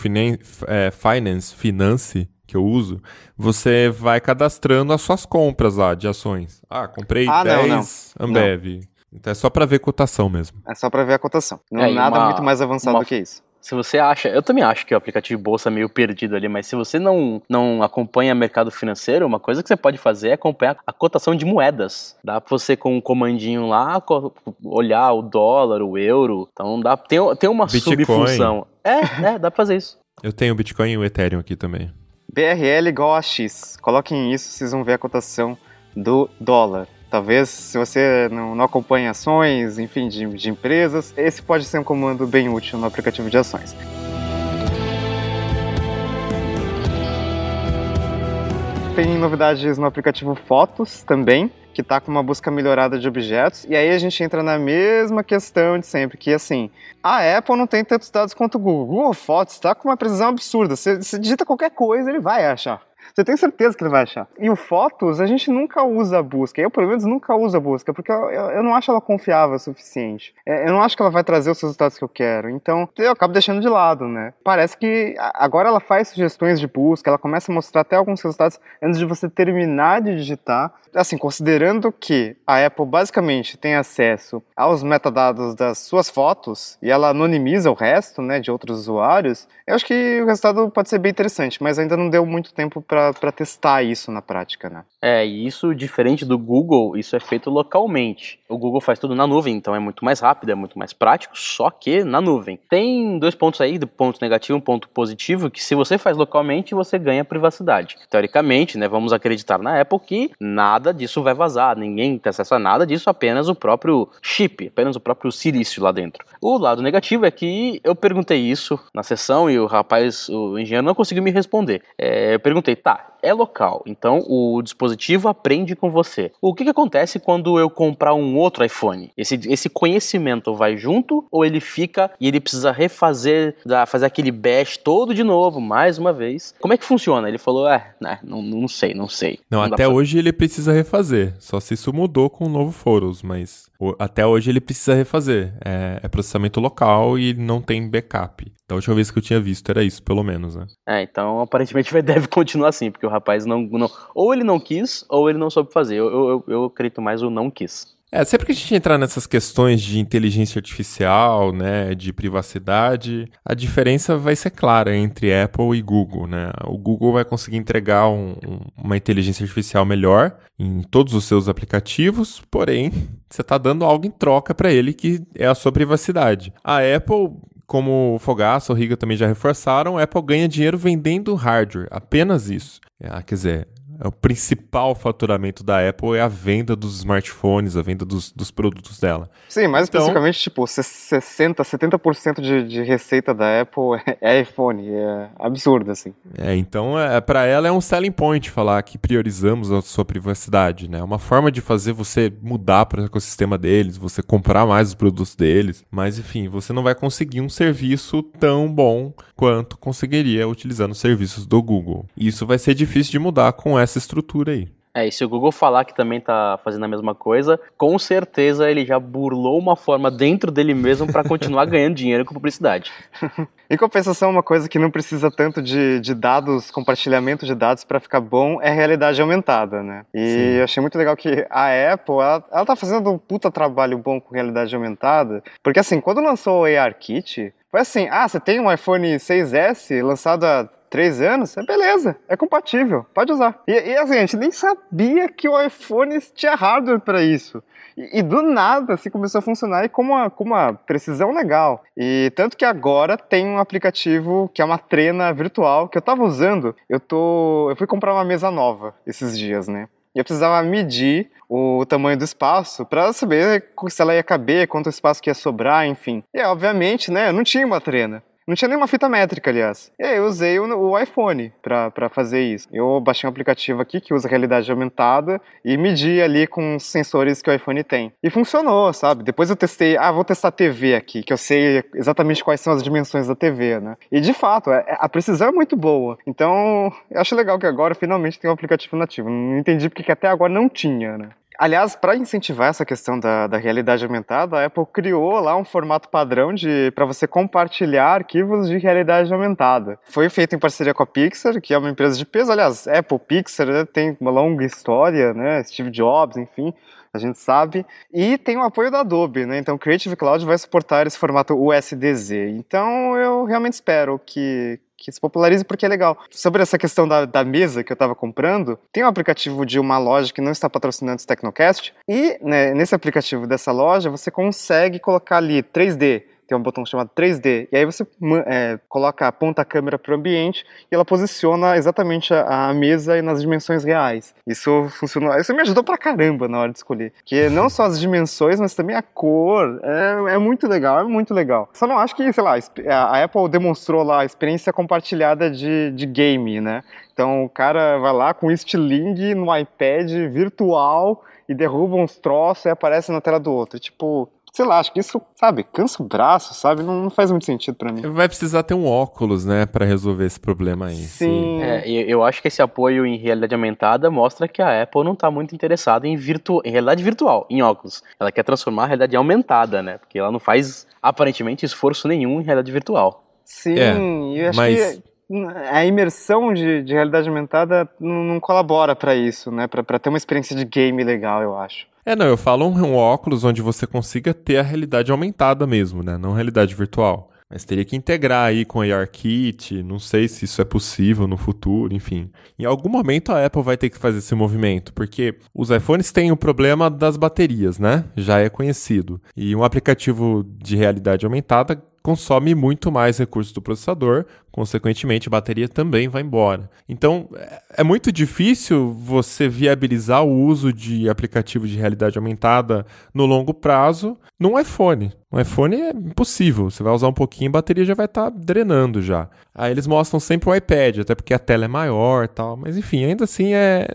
é, Finance, Finance, que eu uso, você vai cadastrando as suas compras lá de ações. Ah, comprei Ah, não, 10 Ambev. Então é só para ver cotação mesmo. É só pra ver a cotação. Não É, nada uma- muito mais avançado uma- do que isso. Se você acha, eu também acho que o aplicativo de bolsa é meio perdido ali, mas se você não, não acompanha mercado financeiro, uma coisa que você pode fazer é acompanhar a cotação de moedas. Dá pra você com um comandinho lá olhar o dólar, o euro. Então dá tem, tem uma Bitcoin. subfunção. É, é, dá pra fazer isso. Eu tenho o Bitcoin e o Ethereum aqui também. BRL igual a X. Coloquem isso, vocês vão ver a cotação do dólar. Talvez, se você não, não acompanha ações, enfim, de, de empresas, esse pode ser um comando bem útil no aplicativo de ações. Tem novidades no aplicativo Fotos também, que tá com uma busca melhorada de objetos. E aí a gente entra na mesma questão de sempre, que assim, a Apple não tem tantos dados quanto o Google. Google Fotos está com uma precisão absurda. Você, você digita qualquer coisa, ele vai achar. Você tem certeza que ele vai achar. E o Fotos, a gente nunca usa a busca. Eu, pelo menos, nunca uso a busca, porque eu, eu, eu não acho ela confiável o suficiente. É, eu não acho que ela vai trazer os resultados que eu quero. Então, eu acabo deixando de lado, né? Parece que agora ela faz sugestões de busca, ela começa a mostrar até alguns resultados antes de você terminar de digitar. Assim, considerando que a Apple basicamente tem acesso aos metadados das suas fotos e ela anonimiza o resto, né, de outros usuários, eu acho que o resultado pode ser bem interessante, mas ainda não deu muito tempo para testar isso na prática, né? É, e isso, diferente do Google, isso é feito localmente. O Google faz tudo na nuvem, então é muito mais rápido, é muito mais prático, só que na nuvem. Tem dois pontos aí, do ponto negativo e um ponto positivo, que se você faz localmente, você ganha privacidade. Teoricamente, né, vamos acreditar na Apple que nada disso vai vazar, ninguém tem acesso a nada disso, apenas o próprio chip, apenas o próprio silício lá dentro. O lado negativo é que eu perguntei isso na sessão e o rapaz, o engenheiro, não conseguiu me responder. É, eu perguntei, tá, é local, então o dispositivo aprende com você. O que, que acontece quando eu comprar um outro iPhone? Esse, esse conhecimento vai junto ou ele fica e ele precisa refazer, fazer aquele bash todo de novo, mais uma vez? Como é que funciona? Ele falou, é, né, não, não sei, não sei. Não, dá até pra- hoje ele precisa refazer. Só se isso mudou com o novo Photos, mas até hoje ele precisa refazer. É, é processamento local e não tem backup. Da última vez que eu tinha visto era isso, pelo menos, né? É, então aparentemente deve continuar assim, porque o rapaz não, não. Ou ele não quis, ou ele não soube fazer. Eu, eu, eu, acredito mais o não quis. É, sempre que a gente entrar nessas questões de inteligência artificial, né, de privacidade, a diferença vai ser clara entre Apple e Google, né? O Google vai conseguir entregar um- uma inteligência artificial melhor em todos os seus aplicativos, porém, você está dando algo em troca para ele que é a sua privacidade. A Apple como o Fogaça, o Riga também já reforçaram, a Apple ganha dinheiro vendendo hardware, apenas isso. Ah, quer dizer, é o principal faturamento da Apple é a venda dos smartphones, a venda dos, dos produtos dela. Sim, mais Então- especificamente, tipo, 60, 70% de, de receita da Apple é iPhone. É absurdo, assim. É, então, é, para ela é um selling point falar que priorizamos a sua privacidade, né? É uma forma de fazer você mudar para o ecossistema deles, você comprar mais os produtos deles. Mas, enfim, você não vai conseguir um serviço tão bom quanto conseguiria utilizando os serviços do Google. E isso vai ser difícil de mudar com essa estrutura aí. É, e se o Google falar que também tá fazendo a mesma coisa, com certeza ele já burlou uma forma dentro dele mesmo para continuar ganhando dinheiro com publicidade. Em compensação, uma coisa que não precisa tanto de, de dados, compartilhamento de dados para ficar bom é a realidade aumentada, né? E Sim. eu achei muito legal que a Apple, ela, ela tá fazendo um puta trabalho bom com realidade aumentada, porque assim, quando lançou o AR Kit, Foi assim, ah, você tem um iPhone 6S lançado há três anos? É beleza, é compatível, pode usar. E, e assim, a gente nem sabia que o iPhone tinha hardware para isso. E, e, do nada, assim, começou a funcionar e com uma, com uma precisão legal. E tanto que agora tem um aplicativo que é uma trena virtual que eu tava usando. Eu tô. Eu fui comprar uma mesa nova esses dias, né? E eu precisava medir o tamanho do espaço para saber se ela ia caber, quanto espaço que ia sobrar, enfim. E obviamente, né, eu não tinha uma trena. Não tinha nenhuma fita métrica, aliás. E aí eu usei o, o iPhone para fazer isso. Eu baixei um aplicativo aqui que usa realidade aumentada e medi ali com os sensores que o iPhone tem. E funcionou, sabe? Depois eu testei, ah, vou testar a TV aqui, que eu sei exatamente quais são as dimensões da TV, né? E de fato, é, a precisão é muito boa. Então, eu acho legal que agora finalmente tem um aplicativo nativo. Não entendi porque até agora não tinha, né? Aliás, para incentivar essa questão da, da, realidade aumentada, a Apple criou lá um formato padrão de para você compartilhar arquivos de realidade aumentada. Foi feito em parceria com a Pixar, que é uma empresa de peso. Aliás, Apple, Pixar né, tem uma longa história, né? Steve Jobs, enfim a gente sabe. E tem o apoio da Adobe, né? Então Creative Cloud vai suportar esse formato USDZ. Então eu realmente espero que, que se popularize porque é legal. Sobre essa questão da, da mesa que eu estava comprando, tem um aplicativo de uma loja que não está patrocinando o Tecnocast, e né, nesse aplicativo dessa loja você consegue colocar ali 3D tem um botão chamado 3D, e aí você é, coloca, aponta a câmera para o ambiente e ela posiciona exatamente a, a, mesa nas dimensões reais. Isso funcionou, isso me ajudou pra caramba na hora de escolher, que não só as dimensões, mas também a cor, é, é muito legal, é muito legal. Só não acho que, sei lá, a Apple demonstrou lá a experiência compartilhada de, de game, né? Então o cara vai lá com estilingue no iPad virtual e derruba uns troços e aparece na tela do outro. Tipo, sei lá, acho que isso, sabe, cansa o braço, sabe? Não, não faz muito sentido para mim. Vai precisar ter um óculos, né, para resolver esse problema aí. Sim. É, eu acho que esse apoio em realidade aumentada mostra que a Apple não tá muito interessada em, virtu em realidade virtual, em óculos. Ela quer transformar a realidade aumentada, né? Porque ela não faz aparentemente esforço nenhum em realidade virtual. Sim, é, eu acho mas... que a imersão de, de realidade aumentada não, não colabora para isso, né? Para ter uma experiência de game legal, eu acho. É, não, eu falo um, um óculos onde você consiga ter a realidade aumentada mesmo, né? Não realidade virtual. Mas teria que integrar aí com a ARKit, não sei se isso é possível no futuro, enfim. Em algum momento a Apple vai ter que fazer esse movimento, porque os iPhones têm o problema das baterias, né? Já é conhecido. E um aplicativo de realidade aumentada consome muito mais recursos do processador, consequentemente a bateria também vai embora. Então é muito difícil você viabilizar o uso de aplicativos de realidade aumentada no longo prazo num iPhone. No iPhone é impossível, você vai usar um pouquinho, a bateria já vai estar tá drenando já. Aí eles mostram sempre o iPad, até porque a tela é maior tal, mas enfim, ainda assim é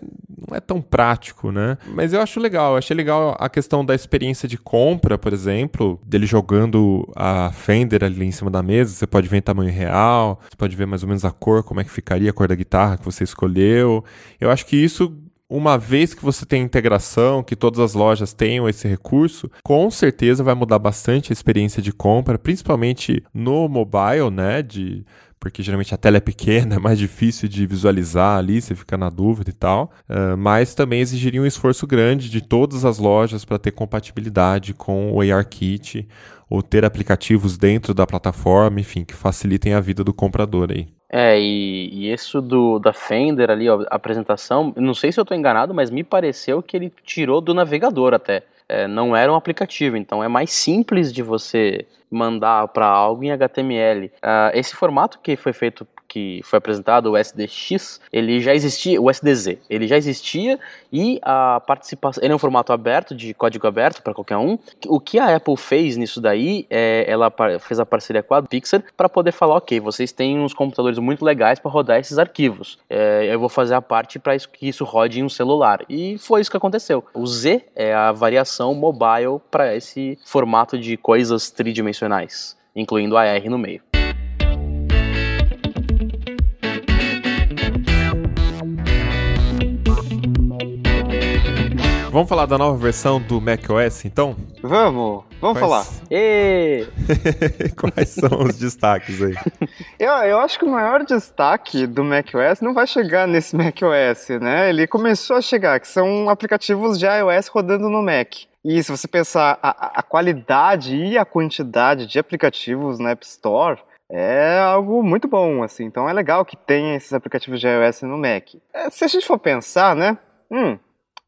não é tão prático, né? Mas eu acho legal, eu achei legal a questão da experiência de compra, por exemplo, dele jogando a Fender ali em cima da mesa, você pode ver em tamanho real, você pode ver mais ou menos a cor, como é que ficaria a cor da guitarra que você escolheu. Eu acho que isso uma vez que você tem integração, que todas as lojas tenham esse recurso, com certeza vai mudar bastante a experiência de compra, principalmente no mobile, né? De porque geralmente a tela é pequena, é mais difícil de visualizar ali, você fica na dúvida e tal. Uh, mas também exigiria um esforço grande de todas as lojas para ter compatibilidade com o ARKit ou ter aplicativos dentro da plataforma, enfim, que facilitem a vida do comprador aí. É, e, e isso do, da Fender ali, ó, a apresentação, não sei se eu estou enganado, mas me pareceu que ele tirou do navegador até. É, não era um aplicativo, então é mais simples de você mandar para algo em HTML. Uh, ah, esse formato que foi feito que foi apresentado, o SDX, ele já existia, o SDZ, ele já existia e a participação, ele é um formato aberto, de código aberto para qualquer um. O que a Apple fez nisso daí, é, ela fez a parceria com a Pixar para poder falar, ok, vocês têm uns computadores muito legais para rodar esses arquivos, é, eu vou fazer a parte para que isso rode em um celular. E foi isso que aconteceu. O Z é a variação mobile para esse formato de coisas tridimensionais, incluindo a R no meio. Vamos falar da nova versão do macOS, então? Vamos, vamos Quais... falar. E... Quais são os destaques aí? Eu, eu acho que o maior destaque do macOS não vai chegar nesse macOS, né? Ele começou a chegar, que são aplicativos de iOS rodando no Mac. E se você pensar a, a qualidade e a quantidade de aplicativos na App Store, é algo muito bom, assim. Então é legal que tenha esses aplicativos de iOS no Mac. É, se a gente for pensar, né? Hum,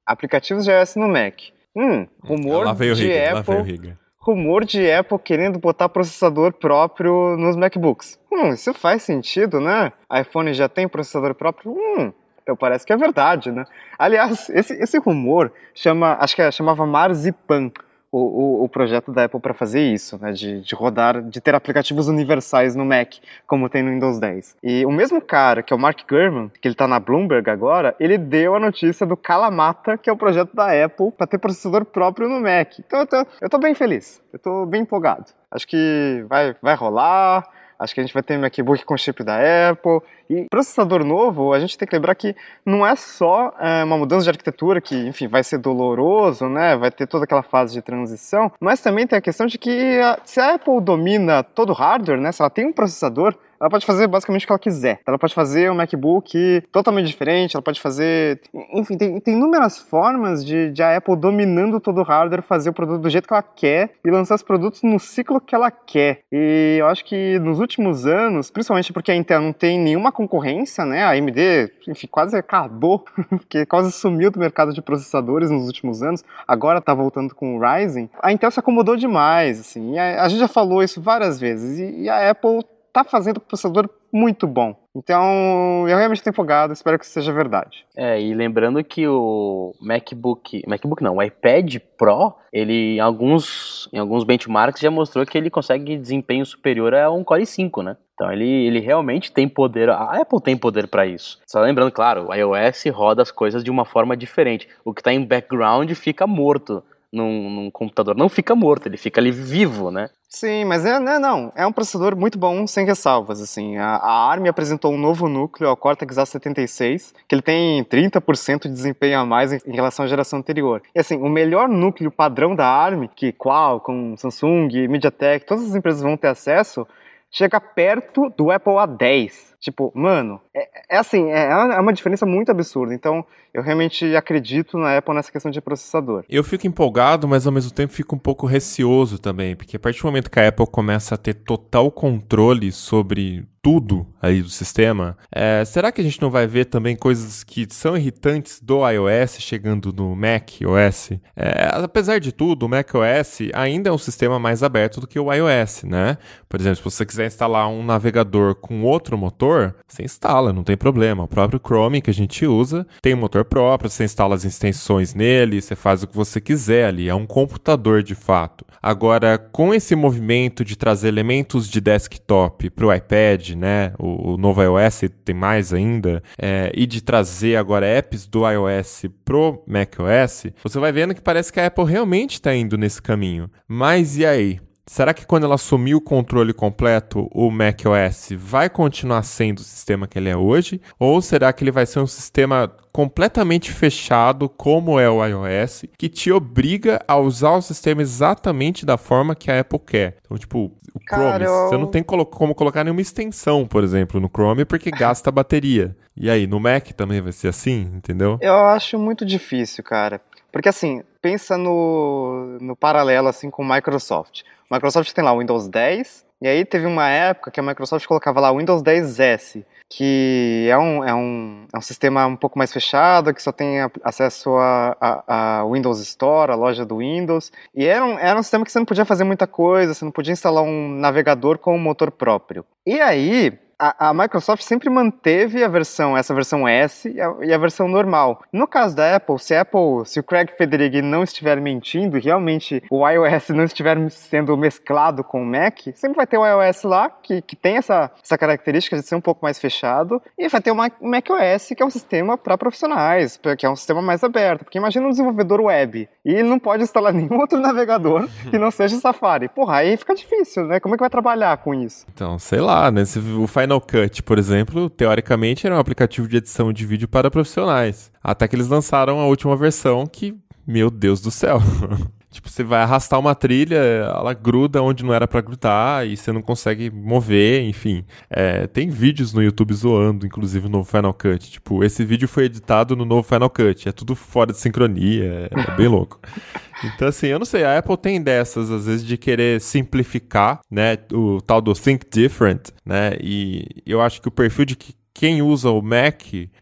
aplicativos de iOS no Mac. Hum, rumor de o Apple, rumor de Apple querendo botar processador próprio nos MacBooks. Hum, isso faz sentido, né? iPhone já tem processador próprio. Hum, então parece que é verdade, né? Aliás, esse, esse rumor chama, acho que é, chamava Marzipan, o, o, o projeto da Apple para fazer isso, né? De, de rodar, de ter aplicativos universais no Mac, como tem no Windows 10. E o mesmo cara, que é o Mark Gurman, que ele tá na Bloomberg agora, ele deu a notícia do Kalamata, que é o projeto da Apple para ter processador próprio no Mac. Então eu tô, eu tô bem feliz, eu tô bem empolgado. Acho que vai, vai rolar. Acho que a gente vai ter MacBook com chip da Apple. E processador novo, a gente tem que lembrar que não é só é, uma mudança de arquitetura que, enfim, vai ser doloroso, né? Vai ter toda aquela fase de transição, mas também tem a questão de que a, se a Apple domina todo o hardware, né? Se ela tem um processador, ela pode fazer basicamente o que ela quiser. Ela pode fazer um MacBook totalmente diferente, ela pode fazer. Enfim, tem, tem inúmeras formas de, de a Apple dominando todo o hardware, fazer o produto do jeito que ela quer e lançar os produtos no ciclo que ela quer. E eu acho que nos últimos anos, principalmente porque a Intel não tem nenhuma concorrência, né? A AMD, enfim, quase acabou, porque quase sumiu do mercado de processadores nos últimos anos. Agora tá voltando com o Ryzen. A Intel se acomodou demais, assim. A, a gente já falou isso várias vezes. E, e a Apple tá fazendo processador muito bom. Então, eu realmente estou empolgado, espero que seja verdade. É, e lembrando que o MacBook, MacBook não, o iPad Pro, ele em alguns, em alguns benchmarks já mostrou que ele consegue desempenho superior a um Core i5, né? Então ele, ele realmente tem poder, a Apple tem poder para isso. Só lembrando, claro, o iOS roda as coisas de uma forma diferente. O que está em background fica morto num, num, computador. Não fica morto, ele fica ali vivo, né? Sim, mas é, não, não, é um processador muito bom, sem ressalvas, assim. A, a ARM apresentou um novo núcleo, o Cortex A76, que ele tem 30% de desempenho a mais em, em, relação à geração anterior. E assim, o melhor núcleo padrão da ARM, que Qualcomm, Samsung, MediaTek, todas as empresas vão ter acesso, chega perto do Apple A10. Tipo, mano, é, é assim, é, é uma diferença muito absurda. Então, eu realmente acredito na Apple nessa questão de processador. Eu fico empolgado, mas ao mesmo tempo fico um pouco receoso também, porque a partir do momento que a Apple começa a ter total controle sobre tudo aí do sistema, é, será que a gente não vai ver também coisas que são irritantes do iOS chegando no Mac OS? É, apesar de tudo, o Mac OS ainda é um sistema mais aberto do que o iOS, né? Por exemplo, se você quiser instalar um navegador com outro motor, você instala, não tem problema. O próprio Chrome que a gente usa tem um motor próprio, você instala as extensões nele, você faz o que você quiser ali, é um computador de fato. Agora, com esse movimento de trazer elementos de desktop para o iPad, né, o, o, novo iOS tem mais ainda, é, e de trazer agora apps do iOS pro macOS, você vai vendo que parece que a Apple realmente está indo nesse caminho. Mas e aí? Será que quando ela assumir o controle completo, o macOS vai continuar sendo o sistema que ele é hoje? Ou será que ele vai ser um sistema completamente fechado, como é o iOS, que te obriga a usar o sistema exatamente da forma que a Apple quer? Então, tipo, o Chrome, você não tem como colocar nenhuma extensão, por exemplo, no Chrome, porque gasta bateria. E aí, no Mac também vai ser assim, entendeu? Eu acho muito difícil, cara. Porque assim, pensa no, no paralelo assim com o Microsoft. Microsoft tem lá o Windows 10, e aí teve uma época que a Microsoft colocava lá o Windows 10S, que é um, é um, é um sistema um pouco mais fechado, que só tem acesso a, a, a Windows Store, a loja do Windows. E era um, era um sistema que você não podia fazer muita coisa, você não podia instalar um navegador com um motor próprio. E aí, a, a, Microsoft sempre manteve a versão, essa versão S e a, e a, versão normal. No caso da Apple, se a Apple, se o Craig Federighi não estiver mentindo realmente o iOS não estiver sendo mesclado com o Mac, sempre vai ter o iOS lá, que, que tem essa, essa característica de ser um pouco mais fechado, e vai ter o Mac, OS, que é um sistema para profissionais, que é um sistema mais aberto. Porque imagina um desenvolvedor web, e ele não pode instalar nenhum outro navegador que não seja Safari. Porra, aí fica difícil, né? Como é que vai trabalhar com isso? Então, sei lá, né? O Final Cut, por exemplo, teoricamente era um aplicativo de edição de vídeo para profissionais. Até que eles lançaram a última versão que meu Deus do céu. Tipo, você vai arrastar uma trilha, ela gruda onde não era para grudar e você não consegue mover, enfim. É, tem vídeos no YouTube zoando, inclusive no Final Cut. Tipo, esse vídeo foi editado no novo Final Cut. É tudo fora de sincronia, é, é bem louco. Então, assim, eu não sei, a Apple tem dessas, às vezes, de querer simplificar, né, o tal do Think Different, né, e eu acho que o perfil de que quem usa o Mac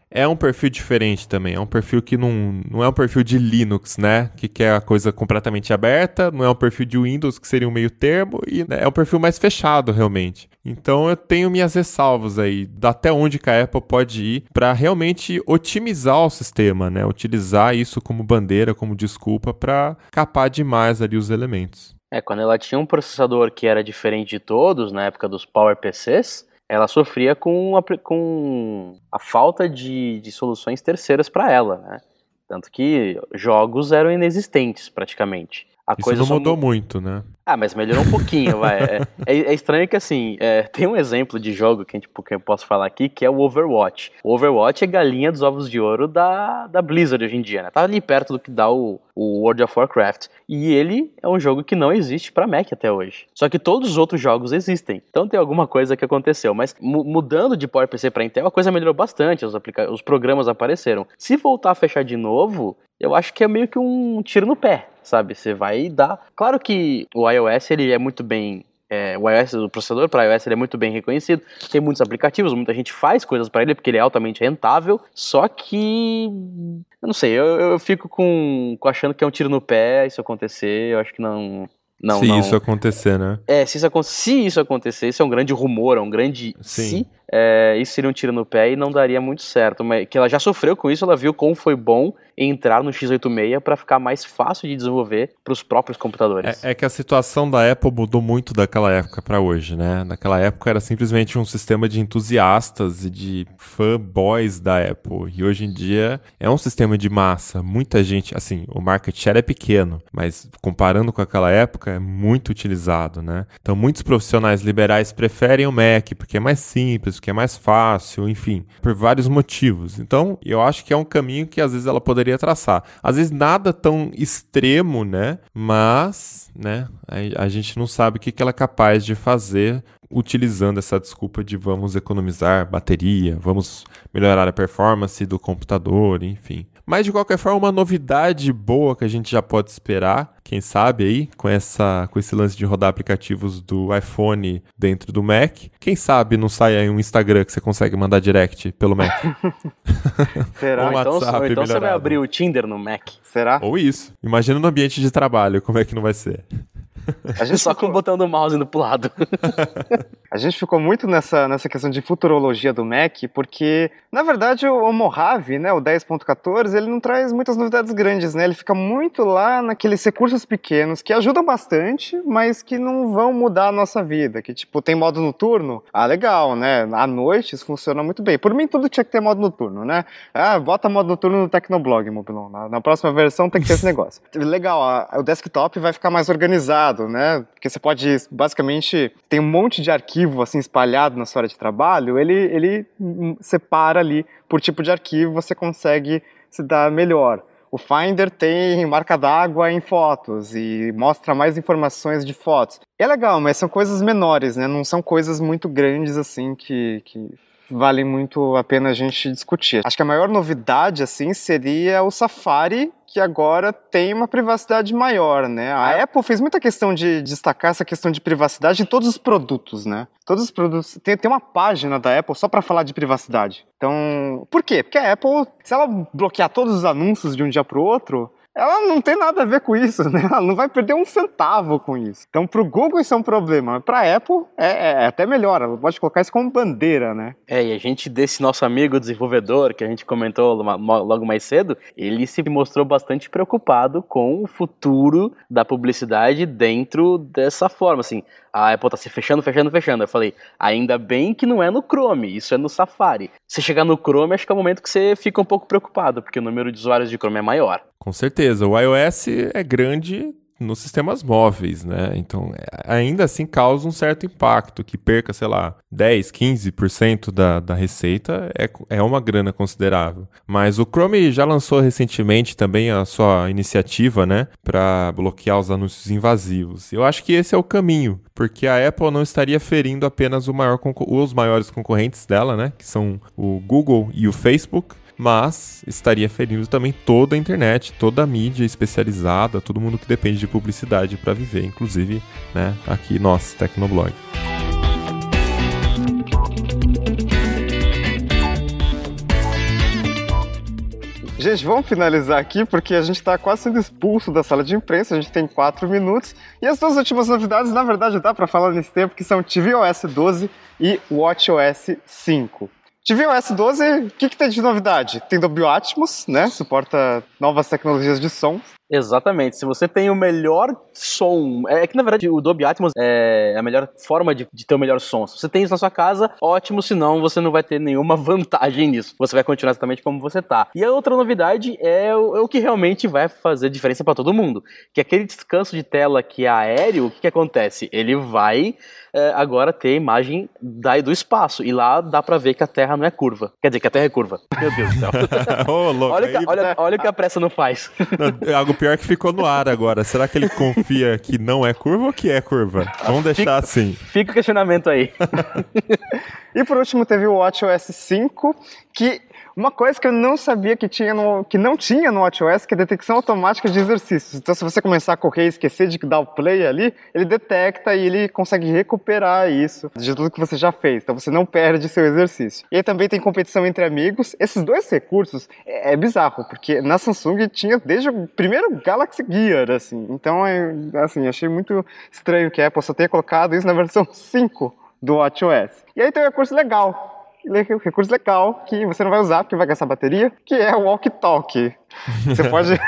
é um perfil diferente também. É um perfil que não, não é um perfil de Linux, né? Que quer a coisa completamente aberta, não é um perfil de Windows, que seria um meio termo, e né, é um perfil mais fechado, realmente. Então eu tenho minhas ressalvas aí, até onde que a Apple pode ir para realmente otimizar o sistema, né? Utilizar isso como bandeira, como desculpa para capar demais ali os elementos. É, quando ela tinha um processador que era diferente de todos, na época dos PowerPCs, ela sofria com a, com a falta de, de soluções terceiras para ela, né? Tanto que jogos eram inexistentes praticamente. A Isso coisa não mudou muito, né? Ah, mas melhorou um pouquinho, vai. É, é, é, estranho que, assim, é, tem um exemplo de jogo que, gente, que eu posso falar aqui, que é o Overwatch. O Overwatch é galinha dos ovos de ouro da, da Blizzard hoje em dia, né? Tá ali perto do que dá o, o World of Warcraft. E ele é um jogo que não existe para Mac até hoje. Só que todos os outros jogos existem. Então tem alguma coisa que aconteceu. Mas mudando de PowerPC para Intel, a coisa melhorou bastante. Os, os programas apareceram. Se voltar a fechar de novo, eu acho que é meio que um tiro no pé, sabe? Você vai dar. Claro que o iOS ele é muito bem é, o iOS, o processador para iOS ele é muito bem reconhecido, tem muitos aplicativos, muita gente faz coisas para ele porque ele é altamente rentável, só que eu não sei, eu, eu fico com, com, achando que é um tiro no pé isso acontecer, eu acho que não não, se não... isso acontecer, né? É, se isso, se isso acontecer, isso é um grande rumor, é um grande Sim. se, é, isso seria um tiro no pé e não daria muito certo. Mas que ela já sofreu com isso, ela viu como foi bom entrar no x86 para ficar mais fácil de desenvolver para os próprios computadores. É, é, que a situação da Apple mudou muito daquela época para hoje, né? Naquela época era simplesmente um sistema de entusiastas e de fanboys da Apple. E hoje em dia é um sistema de massa. Muita gente, assim, o market share é pequeno, mas comparando com aquela época é muito utilizado, né? Então muitos profissionais liberais preferem o Mac porque é mais simples, porque é mais fácil, enfim, por vários motivos. Então eu acho que é um caminho que às vezes ela poderia traçar. Às vezes nada tão extremo, né? Mas, né? A, a gente não sabe o que, que ela é capaz de fazer utilizando essa desculpa de vamos economizar bateria, vamos melhorar a performance do computador, enfim. Mas de qualquer forma, uma novidade boa que a gente já pode esperar, quem sabe aí, com essa com esse lance de rodar aplicativos do iPhone dentro do Mac. Quem sabe não sai aí um Instagram que você consegue mandar direct pelo Mac. Será? ou então, WhatsApp então você vai abrir o Tinder no Mac. Será? Ou isso. Imagina no ambiente de trabalho, como é que não vai ser. A gente só ficou... com o botão do mouse indo pro lado. a gente ficou muito nessa, nessa questão de futurologia do Mac, porque, na verdade, o, o Mojave, né, o 10.14, ele não traz muitas novidades grandes, né? Ele fica muito lá naqueles recursos pequenos que ajudam bastante, mas que não vão mudar a nossa vida. Que, tipo, tem modo noturno? Ah, legal, né? À noite isso funciona muito bem. Por mim, tudo tinha que ter modo noturno, né? Ah, bota modo noturno no Tecnoblog, Mobilon. Na, na próxima versão tem que ter esse negócio. Legal, a, o desktop vai ficar mais organizado né? Porque você pode, basicamente, tem um monte de arquivo assim espalhado na sua área de trabalho, ele, ele separa ali por tipo de arquivo, você consegue se dar melhor. O Finder tem marca d'água em fotos e mostra mais informações de fotos. É legal, mas são coisas menores, né? Não são coisas muito grandes assim que, que vale muito a pena a gente discutir. Acho que a maior novidade, assim, seria o Safari, que agora tem uma privacidade maior, né? A é. Apple fez muita questão de destacar essa questão de privacidade em todos os produtos, né? Todos os produtos. Tem, tem uma página da Apple só para falar de privacidade. Então, por quê? Porque a Apple, se ela bloquear todos os anúncios de um dia para o outro, ela não tem nada a ver com isso, né? Ela não vai perder um centavo com isso. Então, para o Google isso é um problema. Para a Apple é, é, até melhor. Ela pode colocar isso como bandeira, né? É, e a gente desse nosso amigo desenvolvedor que a gente comentou logo mais cedo, ele se mostrou bastante preocupado com o futuro da publicidade dentro dessa forma, assim a Apple tá se fechando, fechando, fechando. Eu falei, ainda bem que não é no Chrome, isso é no Safari. Se chegar no Chrome, acho que é o momento que você fica um pouco preocupado, porque o número de usuários de Chrome é maior. Com certeza. O iOS é grande nos sistemas móveis, né? Então, ainda assim causa um certo impacto, que perca, sei lá, 10, 15% da, da receita é, é uma grana considerável. Mas o Chrome já lançou recentemente também a sua iniciativa, né, para bloquear os anúncios invasivos. Eu acho que esse é o caminho, porque a Apple não estaria ferindo apenas maior, os maiores concorrentes dela, né, que são o Google e o Facebook, mas estaria ferindo também toda a internet, toda a mídia especializada, todo mundo que depende de publicidade para viver, inclusive, né, aqui nós, Tecnoblog. Gente, vamos finalizar aqui porque a gente está quase sendo expulso da sala de imprensa. A gente tem quatro minutos. E as duas últimas novidades, na verdade, dá para falar nesse tempo, que são tvOS 12 e WatchOS 5. tvOS 12, o que, que tem de novidade? Tem Dolby Atmos, né? Suporta novas tecnologias de som. Exatamente. Se você tem o melhor som, é que na verdade o Dolby Atmos é a melhor forma de, de, ter o melhor som. Se você tem isso na sua casa, ótimo, senão você não vai ter nenhuma vantagem nisso. Você vai continuar exatamente como você tá. E a outra novidade é o, é o que realmente vai fazer diferença para todo mundo, que é aquele descanso de tela que é aéreo, o que, que acontece? Ele vai é, agora ter imagem da, do espaço. E lá dá pra ver que a Terra não é curva. Quer dizer, que a Terra é curva. Meu Deus do céu. oh, louco, olha, que, olha, olha o que a pressa não faz. Não, algo pior que ficou no ar agora. Será que ele confia que não é curva ou que é curva? Vamos deixar fica, assim. Fica o questionamento aí. e por último teve o WatchOS 5, que uma coisa que eu não sabia que, tinha no, que não tinha no WatchOS, que é detecção automática de exercícios. Então, se você começar a correr e esquecer de dar o play ali, ele detecta e ele consegue recuperar isso de tudo que você já fez. Então, você não perde seu exercício. E aí também tem competição entre amigos. Esses dois recursos é, é bizarro, porque na Samsung tinha desde o primeiro Galaxy Gear, assim. Então, é, assim, achei muito estranho que a Apple só tenha colocado isso na versão 5 do WatchOS. E aí tem um recurso legal, recurso legal que você não vai usar porque vai gastar bateria, que é o walkie-talkie. Você pode,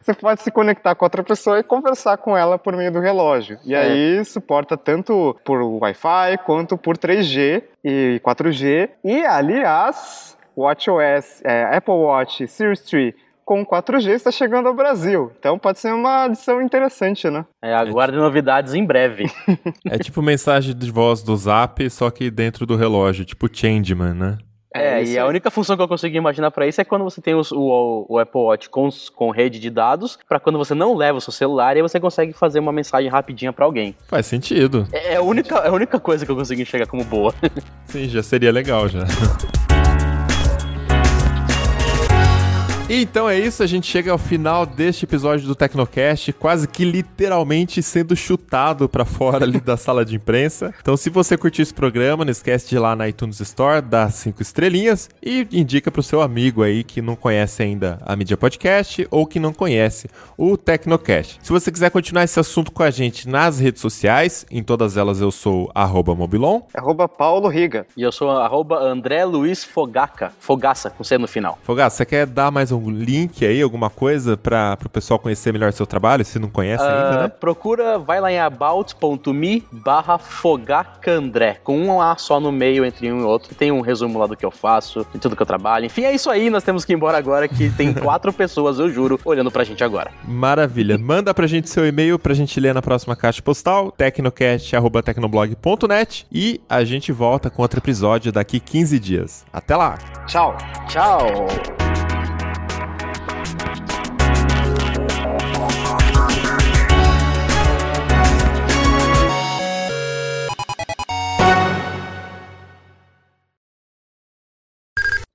você pode se conectar com outra pessoa e conversar com ela por meio do relógio. E é. aí suporta tanto por Wi-Fi quanto por 3G e 4G. E aliás, WatchOS, é, Apple Watch Series 3 com 4G está chegando ao Brasil. Então pode ser uma adição interessante, né? É, aguarde é novidades em breve. é tipo mensagem de voz do Zap, só que dentro do relógio, tipo Changeman, né? É, é e a única função que eu consigo imaginar para isso é quando você tem os, o, o, Apple Watch com, com rede de dados, para quando você não leva o seu celular e você consegue fazer uma mensagem rapidinha para alguém. Faz sentido. É, é, a única, é a única coisa que eu consigo enxergar como boa. Sim, já seria legal já. Então é isso, a gente chega ao final deste episódio do Tecnocast, quase que literalmente sendo chutado para fora ali da sala de imprensa. Então, se você curtiu esse programa, não esquece de ir lá na iTunes Store, dar cinco estrelinhas e indica pro seu amigo aí que não conhece ainda a mídia podcast ou que não conhece o Tecnocast. Se você quiser continuar esse assunto com a gente nas redes sociais, em todas elas eu sou arroba Mobilon. Arroba Paulo Riga. E eu sou arroba André Luiz Fogaca. Fogaça, com C no final. Fogaça, você quer dar mais um um link aí, alguma coisa para o pessoal conhecer melhor seu trabalho, se não conhece uh, ainda, né? Procura, vai lá em about.me barra fogacandré, com um A só no meio entre um e outro. Tem um resumo lá do que eu faço, de tudo que eu trabalho. Enfim, é isso aí, nós temos que ir embora agora, que tem quatro pessoas, eu juro, olhando pra gente agora. Maravilha. Manda pra gente seu e-mail pra gente ler na próxima caixa postal, tecnocast.tecnoblog.net e a gente volta com outro episódio daqui 15 dias. Até lá! Tchau! Tchau!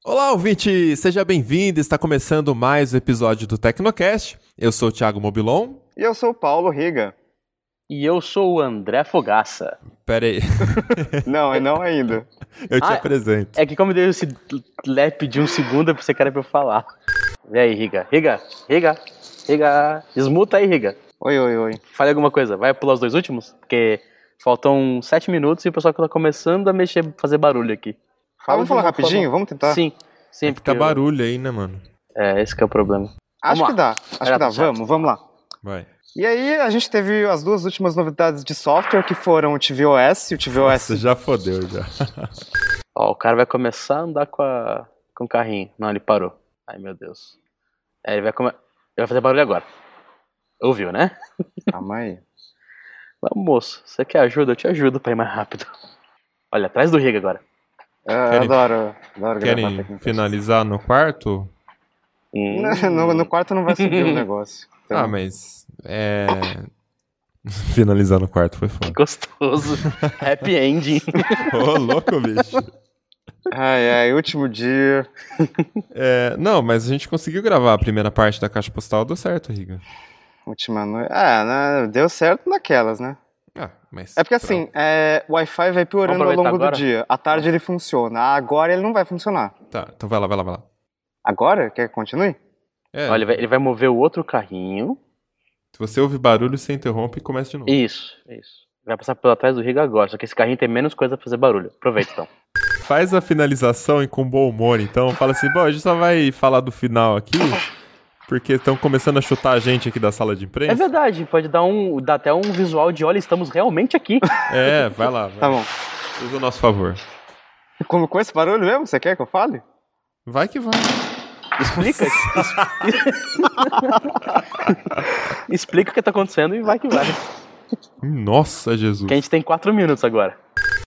Olá, ouvinte! Seja bem-vindo! Está começando mais um episódio do Tecnocast. Eu sou o Thiago Mobilon. E eu sou o Paulo Riga. E eu sou o André Fogaça. Pera aí. não, não ainda. Eu te ah, apresento. É que como deu esse lap de um segundo, você quer pra eu falar. E aí, Riga? Riga? Riga? Riga? Esmuta aí, Riga. Oi, oi, oi. Fale alguma coisa. Vai pular os dois últimos? Porque faltam sete minutos e o pessoal tá começando a mexer, fazer barulho aqui. Fala, vamos falar rapidinho? Vamos tentar? Sim. Sim, é que tá eu... barulho aí, né, mano? É, esse que é o problema. Acho que dá. Acho que dá. Vamos, vamos lá. Vai. E aí, a gente teve as duas últimas novidades de software, que foram o tvOS e o tvOS... Nossa, já fodeu, já. Ó, o cara vai começar a andar com, a... com o carrinho. Não, ele parou. Ai, meu Deus. É, ele vai come... Ele vai fazer barulho agora. Ouviu, né? Calma aí. Vamos, moço. Você quer ajuda? Eu te ajudo pra ir mais rápido. Olha, atrás do Riga agora. Eu Querem- adoro, adoro gravar Querem finalizar no quarto? Hum, No, no quarto não vai subir o negócio. Então, Ah, mas. É. finalizar no quarto foi foda. gostoso. Happy ending. Ô, louco, bicho. Ai, ai, último dia. É, não, mas a gente conseguiu gravar a primeira parte da caixa postal, deu certo, Riga. Última noite. Ah, deu certo naquelas, né? Mas. É porque assim, é, o Wi-Fi vai piorando ao longo aproveitar do agora? dia. À tarde ele funciona. Agora ele não vai funcionar. Tá, então vai lá, vai lá, vai lá. Agora? Quer que continue? É, Olha, ele vai, ele vai mover o outro carrinho. se você ouve barulho, você interrompe e começa de novo. Isso, isso. Vai passar pela trás do Riga agora. Só que esse carrinho tem menos coisa pra fazer barulho. Aproveita então. Faz a finalização e com bom humor, então. Fala assim, bom, a gente só vai falar do final aqui, porque estão começando a chutar a gente aqui da sala de É imprensa. verdade, pode dar um. dar até um visual de olha, estamos realmente aqui. É, vai lá. Vai. Tá bom. Usa o nosso favor. Como com esse barulho mesmo? Você quer que eu fale? Vai que vai. Explica. Explica o que tá acontecendo e vai que vai. Nossa, Jesus. Que a gente tem quatro minutos agora.